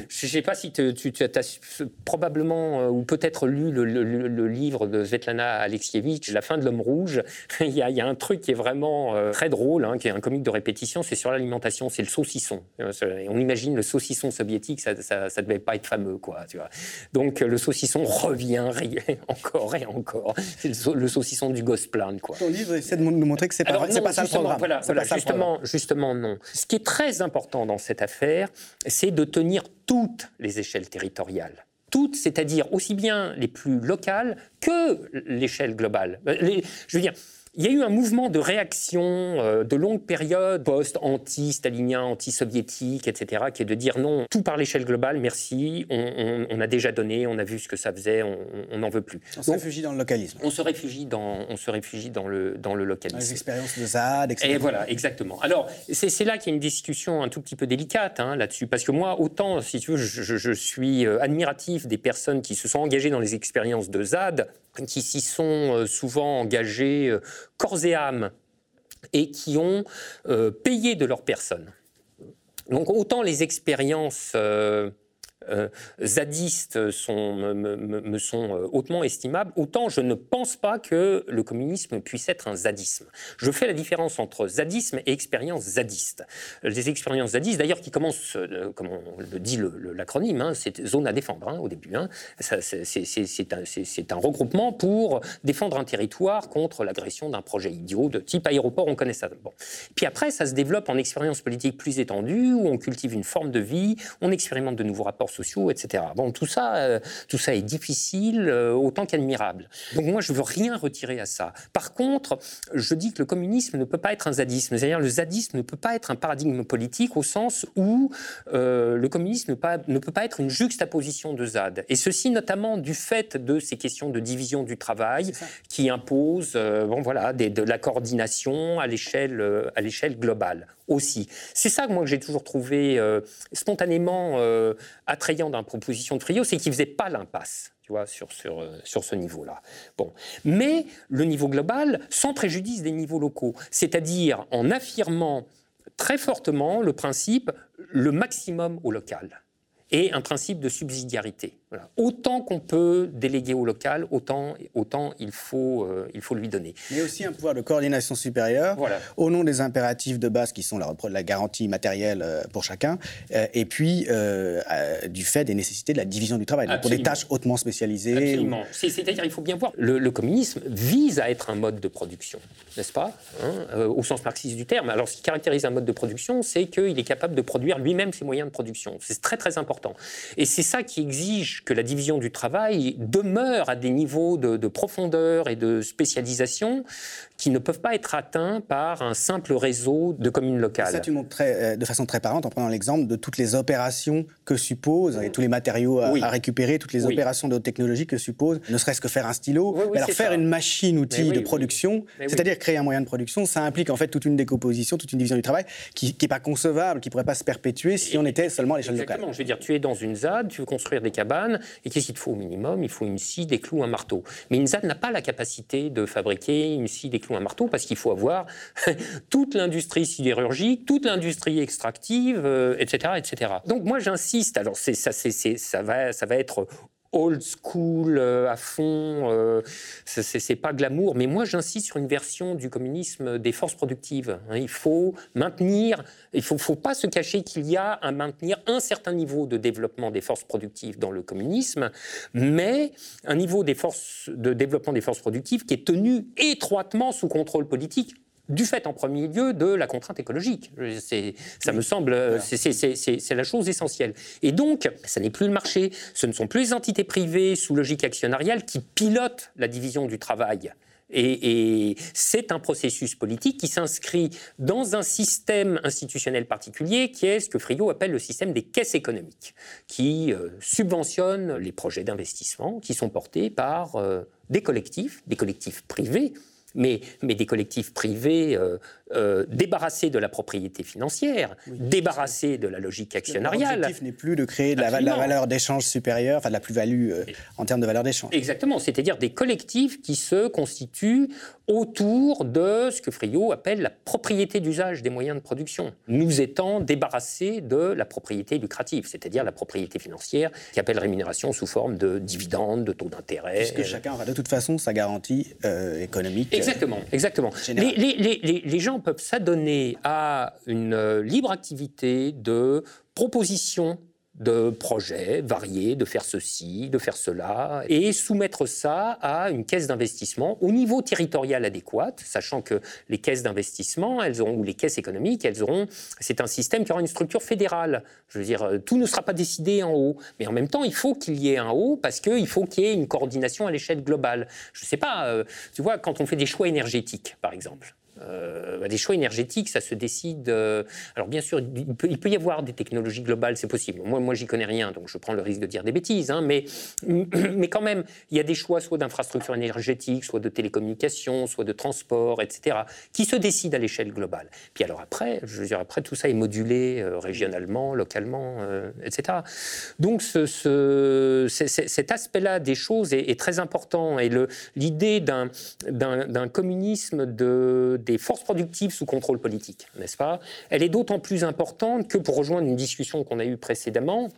Je ne sais pas si tu, tu as probablement euh, ou peut-être lu le, le, livre de Svetlana Alexievitch, La fin de l'homme rouge. (laughs) il, y a, il, y a, un truc qui est vraiment euh, très drôle, hein, qui est un comique de répétition, c'est sur l'alimentation, c'est le saucisson. on imagine le saucisson soviétique, ça ne devait pas être fameux, quoi. Tu vois. Donc le saucisson revient (laughs) encore et encore. C'est le, le saucisson du Gosplan. Quoi. Ton livre essaie de nous montrer que c'est pas, pas ça le programme. Voilà, justement, justement, non. Ce qui est très important dans cette affaire, c'est de tenir toutes les échelles territoriales toutes, c'est-à-dire aussi bien les plus locales que l'échelle globale. Les, je veux dire, il y a eu un mouvement de réaction euh, de longue période, post-anti-stalinien, anti-soviétique, etc., qui est de dire non, tout par l'échelle globale, merci, on, a déjà donné, on a vu ce que ça faisait, on n'en veut plus. On se réfugie dans le localisme. On se réfugie dans, on se réfugie dans, le, dans le localisme. les expériences de ZAD, etc. Et voilà, exactement. Alors, c'est là qu'il y a une discussion un tout petit peu délicate hein, là-dessus, parce que moi, autant, si tu veux, je, je suis euh, admiratif des personnes qui se sont engagées dans les expériences de ZAD, qui s'y sont euh, souvent engagés euh, corps et âme et qui ont euh, payé de leur personne. Donc autant les expériences euh, zadistes sont, me, sont euh, hautement estimables, autant je ne pense pas que le communisme puisse être un zadisme. Je fais la différence entre zadisme et expérience zadiste. Les expériences zadistes, d'ailleurs, qui commencent, euh, comme on le dit l'acronyme, hein, c'est zone à défendre hein, au début. Hein. C'est un, un, regroupement pour défendre un territoire contre l'agression d'un projet idiot de type aéroport, on connaît ça. Bon. Puis après, ça se développe en expérience politique plus étendue, où on cultive une forme de vie, on expérimente de nouveaux rapports sociaux, etc. Bon, tout ça, euh, tout ça est difficile euh, autant qu'admirable. Donc moi, je veux rien retirer à ça. Par contre, je dis que le communisme ne peut pas être un zadisme. C'est-à-dire, le zadisme ne peut pas être un paradigme politique au sens où euh, le communisme ne, pas, ne, peut pas être une juxtaposition de ZAD. Et ceci notamment du fait de ces questions de division du travail qui imposent, bon voilà, de la coordination à l'échelle à l'échelle globale aussi. C'est ça que moi j'ai toujours trouvé spontanément euh, attrayant dans la proposition de Frio, c'est qu'il ne faisait pas l'impasse euh, sur ce niveau-là. Bon. Mais le niveau global, sans préjudice des niveaux locaux, c'est-à-dire en affirmant très fortement le principe le maximum au local et un principe de subsidiarité. Autant qu'on peut déléguer au local, autant, autant il, faut, euh, il faut lui donner. Mais aussi un pouvoir de coordination supérieure, au nom des impératifs de base qui sont la, la garantie matérielle euh, pour chacun, euh, et puis du fait des nécessités de la division du travail, pour des tâches hautement spécialisées. Absolument. C'est-à-dire, il faut bien voir, le, communisme vise à être un mode de production, n'est-ce pas hein, Au sens marxiste du terme. Alors, ce qui caractérise un mode de production, c'est qu'il est capable de produire lui-même ses moyens de production. C'est très, très important. Et c'est ça qui exige que la division du travail demeure à des niveaux de, de profondeur et de spécialisation qui ne peuvent pas être atteints par un simple réseau de communes locales. Ça, tu montres très, euh, de façon très parlante en prenant l'exemple de toutes les opérations que suppose, et tous les matériaux à, à récupérer, toutes les opérations de haute technologie que suppose, ne serait-ce que faire un stylo. Oui, alors faire une machine-outil de production, c'est-à-dire créer un moyen de production, ça implique en fait toute une décomposition, toute une division du travail qui n'est pas concevable, qui ne pourrait pas se perpétuer si on était seulement à l'échelle locale. Exactement. Je veux dire, tu es dans une ZAD, tu veux construire des cabanes, et qu'est-ce qu'il faut au minimum? Il faut une scie, des clous, un marteau. Mais une ZAD n'a pas la capacité de fabriquer une scie, des clous, un marteau, parce qu'il faut avoir (laughs) toute l'industrie sidérurgique, toute l'industrie extractive, etc., euh, etc. Donc moi j'insiste, alors ça, ça, va, ça va être old school euh, à fond, euh, c'est pas glamour, mais moi j'insiste sur une version du communisme des forces productives. Hein. il faut maintenir, il faut, pas se cacher qu'il y a à maintenir un certain niveau de développement des forces productives dans le communisme, mais un niveau des forces, de développement des forces productives qui est tenu étroitement sous contrôle politique du fait en premier lieu de la contrainte écologique. Ça me semble, c'est la chose essentielle. Et donc, ça n'est plus le marché, ce ne sont plus les entités privées sous logique actionnariale qui pilotent la division du travail. Et, c'est un processus politique qui s'inscrit dans un système institutionnel particulier qui est ce que Friot appelle le système des caisses économiques, qui euh, subventionne les projets d'investissement qui sont portés par euh, des collectifs, des collectifs privés, mais, mais, des collectifs privés euh, euh, débarrassés de la propriété financière, débarrassés de la logique actionnariale. L'objectif n'est plus de créer de la, valeur d'échange supérieure, enfin de la plus-value euh, en termes de valeur d'échange. Exactement, c'est-à-dire des collectifs qui se constituent autour de ce que Friot appelle la propriété d'usage des moyens de production, nous étant débarrassés de la propriété lucrative, c'est-à-dire la propriété financière qui appelle rémunération sous forme de dividendes, de taux d'intérêt. Puisque chacun aura de toute façon sa garantie économique. Exactement, exactement. Les, les, les, les, gens peuvent s'adonner à une euh, libre activité de proposition de projets variés, de faire ceci, de faire cela, et soumettre ça à une caisse d'investissement au niveau territorial adéquat, sachant que les caisses d'investissement, elles auront, ou les caisses économiques, elles auront, c'est un système qui aura une structure fédérale. Je veux dire, tout ne sera pas décidé en haut, mais en même temps, il faut qu'il y ait un haut parce qu'il faut qu'il y ait une coordination à l'échelle globale. Je ne sais pas, euh, tu vois, quand on fait des choix énergétiques, par exemple, euh, bah, des choix énergétiques, ça se décide. Euh, alors bien sûr, il peut, y avoir des technologies globales, c'est possible. Moi, moi, j'y connais rien, donc je prends le risque de dire des bêtises. Hein, mais, (clears throat) mais quand même, il y a des choix soit d'infrastructures énergétiques, soit de télécommunications, soit de transport, etc., qui se décident à l'échelle globale. Puis alors après, je veux dire, après tout ça est modulé euh, régionalement, localement, etc. Donc ce, ce, cet aspect-là des choses est, très important. Et l'idée d'un communisme de des forces productives sous contrôle politique, n'est-ce pas? Elle est d'autant plus importante que pour rejoindre une discussion qu'on a eue précédemment,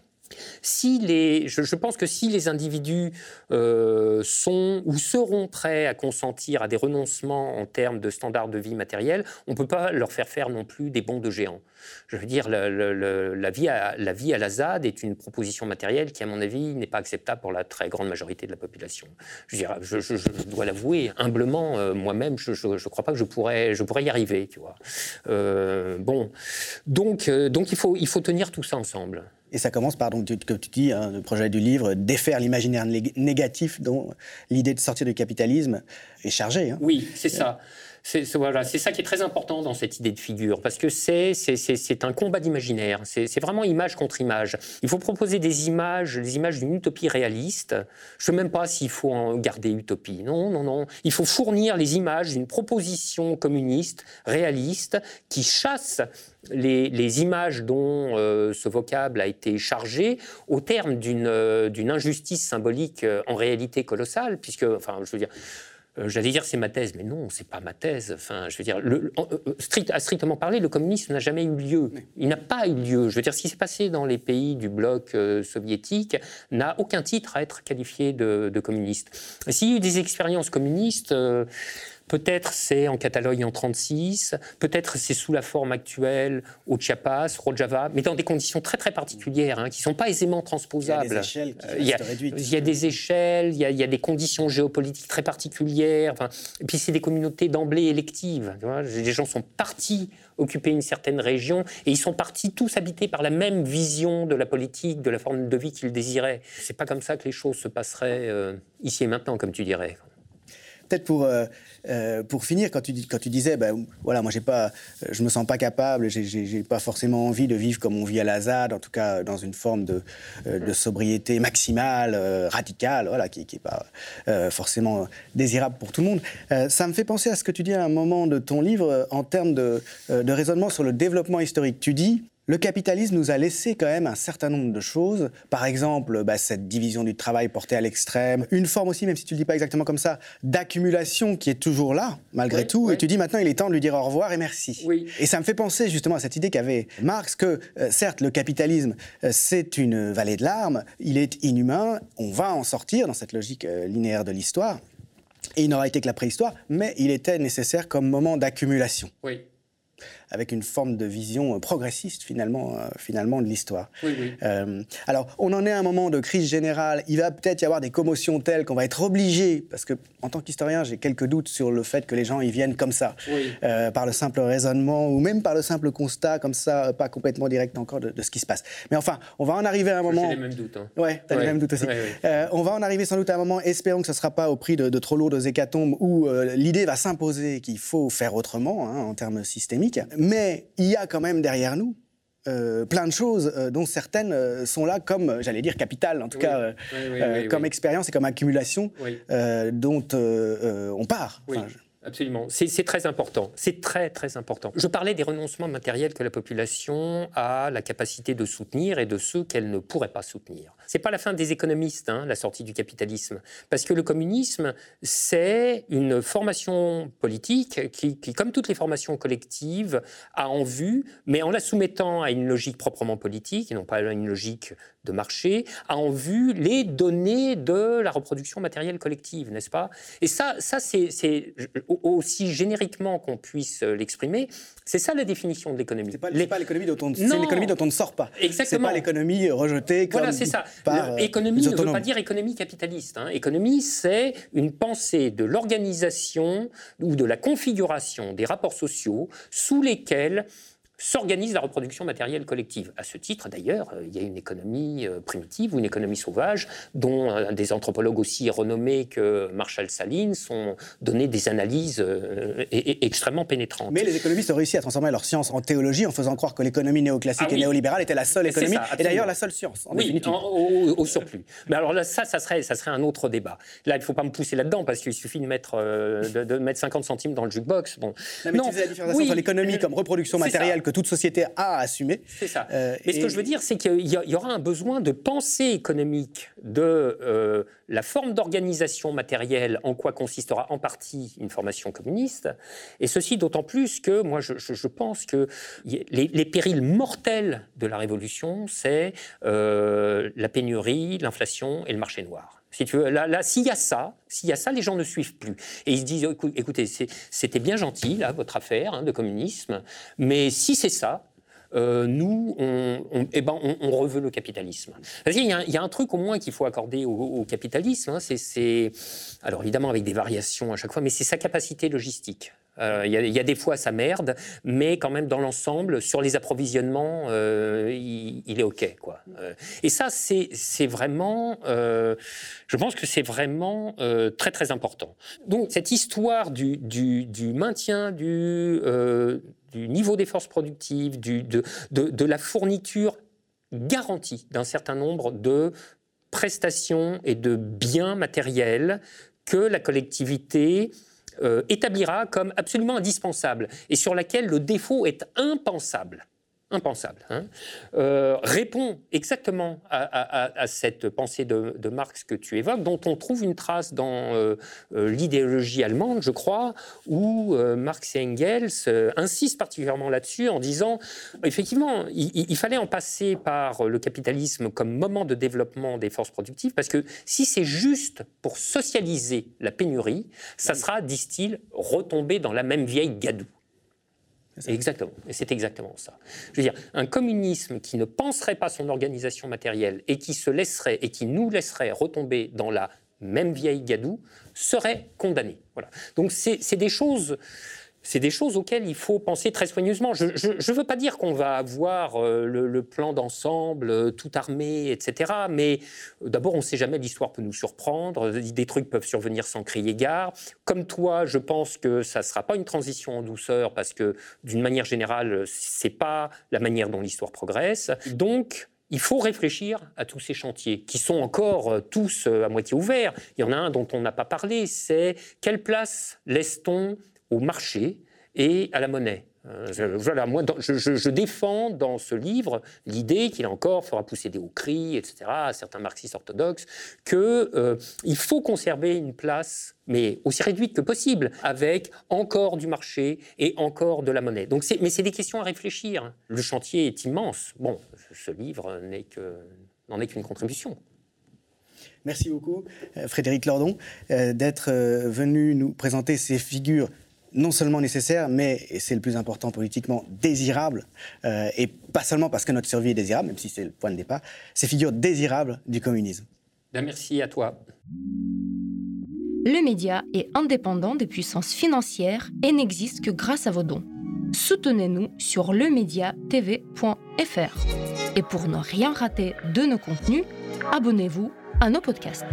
si les, je, pense que si les individus euh, sont ou seront prêts à consentir à des renoncements en termes de standards de vie matériels, on ne peut pas leur faire faire non plus des bons de géants. Je veux dire, la, vie à, la vie à la ZAD est une proposition matérielle qui, à mon avis, n'est pas acceptable pour la très grande majorité de la population. Je, dois l'avouer humblement, euh, moi-même, je ne crois pas que je pourrais, je pourrais y arriver, tu vois. Euh, bon, donc, donc il, faut, il faut tenir tout ça ensemble. Et ça commence par, donc, comme tu dis, hein, le projet du livre, défaire l'imaginaire négatif dont l'idée de sortir du capitalisme est chargée. Hein. Oui, c'est ça. C'est ça qui est très important dans cette idée de figure, parce que c'est un combat d'imaginaire, c'est vraiment image contre image. Il faut proposer des images, les images d'une utopie réaliste. Je ne sais même pas s'il faut en garder utopie. Non, non, non. Il faut fournir les images d'une proposition communiste réaliste qui chasse les, images dont euh, ce vocable a été chargé au terme d'une euh, injustice symbolique euh, en réalité colossale, puisque, enfin, je veux dire, J'allais dire c'est ma thèse, mais non, c'est pas ma thèse. Enfin, je veux dire, le, strict, à strictement parler, le communisme n'a jamais eu lieu. Il n'a pas eu lieu. Je veux dire, ce qui s'est passé dans les pays du bloc soviétique n'a aucun titre à être qualifié de, de communiste. S'il y a eu des expériences communistes, Peut-être c'est en Catalogne en 36, peut-être c'est sous la forme actuelle au Chiapas, Rojava, mais dans des conditions très très particulières, hein, qui ne sont pas aisément transposables. Il y a des échelles qui euh, il, y a, il y a des échelles, il y a, il y a, des conditions géopolitiques très particulières. Enfin, et puis c'est des communautés d'emblée électives. les gens sont partis occuper une certaine région et ils sont partis tous habités par la même vision de la politique, de la forme de vie qu'ils désiraient. C'est pas comme ça que les choses se passeraient euh, ici et maintenant, comme tu dirais. Peut-être pour, euh, euh, pour finir, quand tu, quand tu disais, ben, voilà, moi, pas, je me sens pas capable, j'ai pas forcément envie de vivre comme on vit à la ZAD, en tout cas dans une forme de, euh, de sobriété maximale, radicale, voilà, qui n'est pas forcément désirable pour tout le monde. ça me fait penser à ce que tu dis à un moment de ton livre en termes de, de raisonnement sur le développement historique. Tu dis, le capitalisme nous a laissé quand même un certain nombre de choses. Par exemple, bah, cette division du travail portée à l'extrême. Une forme aussi, même si tu ne le dis pas exactement comme ça, d'accumulation qui est toujours là, malgré tout. Et tu dis maintenant, il est temps de lui dire au revoir et merci. Et ça me fait penser justement à cette idée qu'avait Marx que, euh, certes, le capitalisme, euh, c'est une vallée de larmes, il est inhumain, on va en sortir dans cette logique euh, linéaire de l'histoire. Et il n'aura été que la préhistoire, mais il était nécessaire comme moment d'accumulation. Oui avec une forme de vision euh, progressiste finalement, euh, finalement de l'histoire. Oui, oui. Euh, alors, on en est à un moment de crise générale. Il va peut-être y avoir des commotions telles qu'on va être obligé, parce que en tant qu'historien, j'ai quelques doutes sur le fait que les gens y viennent comme ça, par le simple raisonnement ou même par le simple constat comme ça, pas complètement direct encore de, ce qui se passe. Mais enfin, on va en arriver à un moment. J'ai les mêmes doutes. Hein. Ouais, t'as les mêmes doutes aussi. on va en arriver sans doute à un moment. Espérons que ce ne sera pas au prix de, trop lourdes hécatombes où l'idée va s'imposer qu'il faut faire autrement hein, en termes systémiques. Mais il y a quand même derrière nous euh, plein de choses euh, dont certaines euh, sont là comme, j'allais dire, capitales, en tout cas, comme expérience et comme accumulation dont on part. Absolument. C'est très important. C'est très, très important. Je parlais des renoncements matériels que la population a la capacité de soutenir et de ceux qu'elle ne pourrait pas soutenir. C'est pas la fin des économistes, hein, la sortie du capitalisme. Parce que le communisme, c'est une formation politique qui, qui, comme toutes les formations collectives, a en vue, mais en la soumettant à une logique proprement politique, et non pas à une logique de marché, a en vue les données de la reproduction matérielle collective, n'est-ce pas? Et ça, ça c'est aussi génériquement qu'on puisse l'exprimer, c'est ça la définition de l'économie. C'est pas, pas l'économie dont, on, l'économie dont on ne sort pas. Exactement. C'est pas l'économie rejetée comme Voilà, c'est ça. Par, euh, économie ne veut pas dire économie capitaliste. Hein. Économie, c'est une pensée de l'organisation ou de la configuration des rapports sociaux sous lesquels s'organise la reproduction matérielle collective. À ce titre, d'ailleurs, euh, il y a une économie euh, primitive ou une économie sauvage dont euh, des anthropologues aussi renommés que Marshall Salins ont donné des analyses extrêmement pénétrantes. Mais les économistes ont réussi à transformer leur science en théologie en faisant croire que l'économie néoclassique ah et néolibérale était la seule économie et d'ailleurs la seule science. En oui, au, surplus. Mais alors là, ça, ça serait, ça serait un autre débat. Là, il ne faut pas me pousser là-dedans parce qu'il suffit de mettre, de, mettre 50 centimes dans le jukebox. Bon. Non, mais tu la différence entre l'économie comme reproduction matérielle toute société a à assumer. C'est ça. Euh, Mais ce que je veux dire, c'est qu'il y, aura un besoin de pensée économique de euh, la forme d'organisation matérielle, en quoi consistera en partie une formation communiste. Et ceci d'autant plus que moi, je, pense que les, périls mortels de la révolution, c'est euh, la pénurie, l'inflation et le marché noir. Si tu veux, là, s'il y a ça, s'il y a ça, les gens ne suivent plus. Et ils se disent, écoutez, c'était bien gentil, là, votre affaire hein, de communisme, mais si c'est ça, euh, nous, on, eh ben, on, reveut le capitalisme. Il y, a, il y, a un truc au moins qu'il faut accorder au, capitalisme, hein, c'est, alors évidemment avec des variations à chaque fois, mais c'est sa capacité logistique. Euh, il y, a des fois ça merde, mais quand même dans l'ensemble, sur les approvisionnements, euh, il, est OK. Quoi. Euh, et ça, c'est vraiment, je pense que c'est vraiment très très important. Donc cette histoire du, maintien du, niveau des forces productives, du, de, de, de la fourniture garantie d'un certain nombre de prestations et de biens matériels que la collectivité euh, établira comme absolument indispensable et sur laquelle le défaut est impensable. Impensable, hein, euh, répond exactement à, cette pensée de, Marx que tu évoques, dont on trouve une trace dans euh, euh, l'idéologie allemande, je crois, où Marx et Engels insistent particulièrement là-dessus en disant, effectivement, il, fallait en passer par le capitalisme comme moment de développement des forces productives, parce que si c'est juste pour socialiser la pénurie, ça sera, disent-ils, retomber dans la même vieille gadoue. Exactement. C'est exactement ça. Je veux dire, un communisme qui ne penserait pas son organisation matérielle et qui se laisserait et qui nous laisserait retomber dans la même vieille gadoue serait condamné. Voilà. Donc c'est des choses c'est des choses auxquelles il faut penser très soigneusement. Je ne veux pas dire qu'on va avoir euh, le, plan d'ensemble, euh, tout armé, etc. Mais euh, d'abord, on ne sait jamais, l'histoire peut nous surprendre, des trucs peuvent survenir sans crier gare. Comme toi, je pense que ça ne sera pas une transition en douceur, parce que d'une manière générale, ce n'est pas la manière dont l'histoire progresse. Donc, il faut réfléchir à tous ces chantiers qui sont encore tous à moitié ouverts. Il y en a un dont on n'a pas parlé, c'est quelle place laisse-t-on au marché et à la monnaie. Euh, voilà, moi, je, défends dans ce livre l'idée qu'il encore fera pousser des hauts cris, etc., à certains marxistes orthodoxes, qu'il euh, faut conserver une place, mais aussi réduite que possible, avec encore du marché et encore de la monnaie. Donc mais c'est des questions à réfléchir. Le chantier est immense. Bon, ce livre n'en est qu'une contribution. Merci beaucoup, euh, Frédéric Lordon, d'être venu nous présenter ces figures non seulement nécessaire, mais, et c'est le plus important politiquement, désirable, euh, et pas seulement parce que notre survie est désirable, même si c'est le point de départ, ces figures désirables du communisme. Ben, merci à toi. Le média est indépendant des puissances financières et n'existe que grâce à vos dons. Soutenez-nous sur lemediatv.fr. Et pour ne rien rater de nos contenus, abonnez-vous à nos podcasts.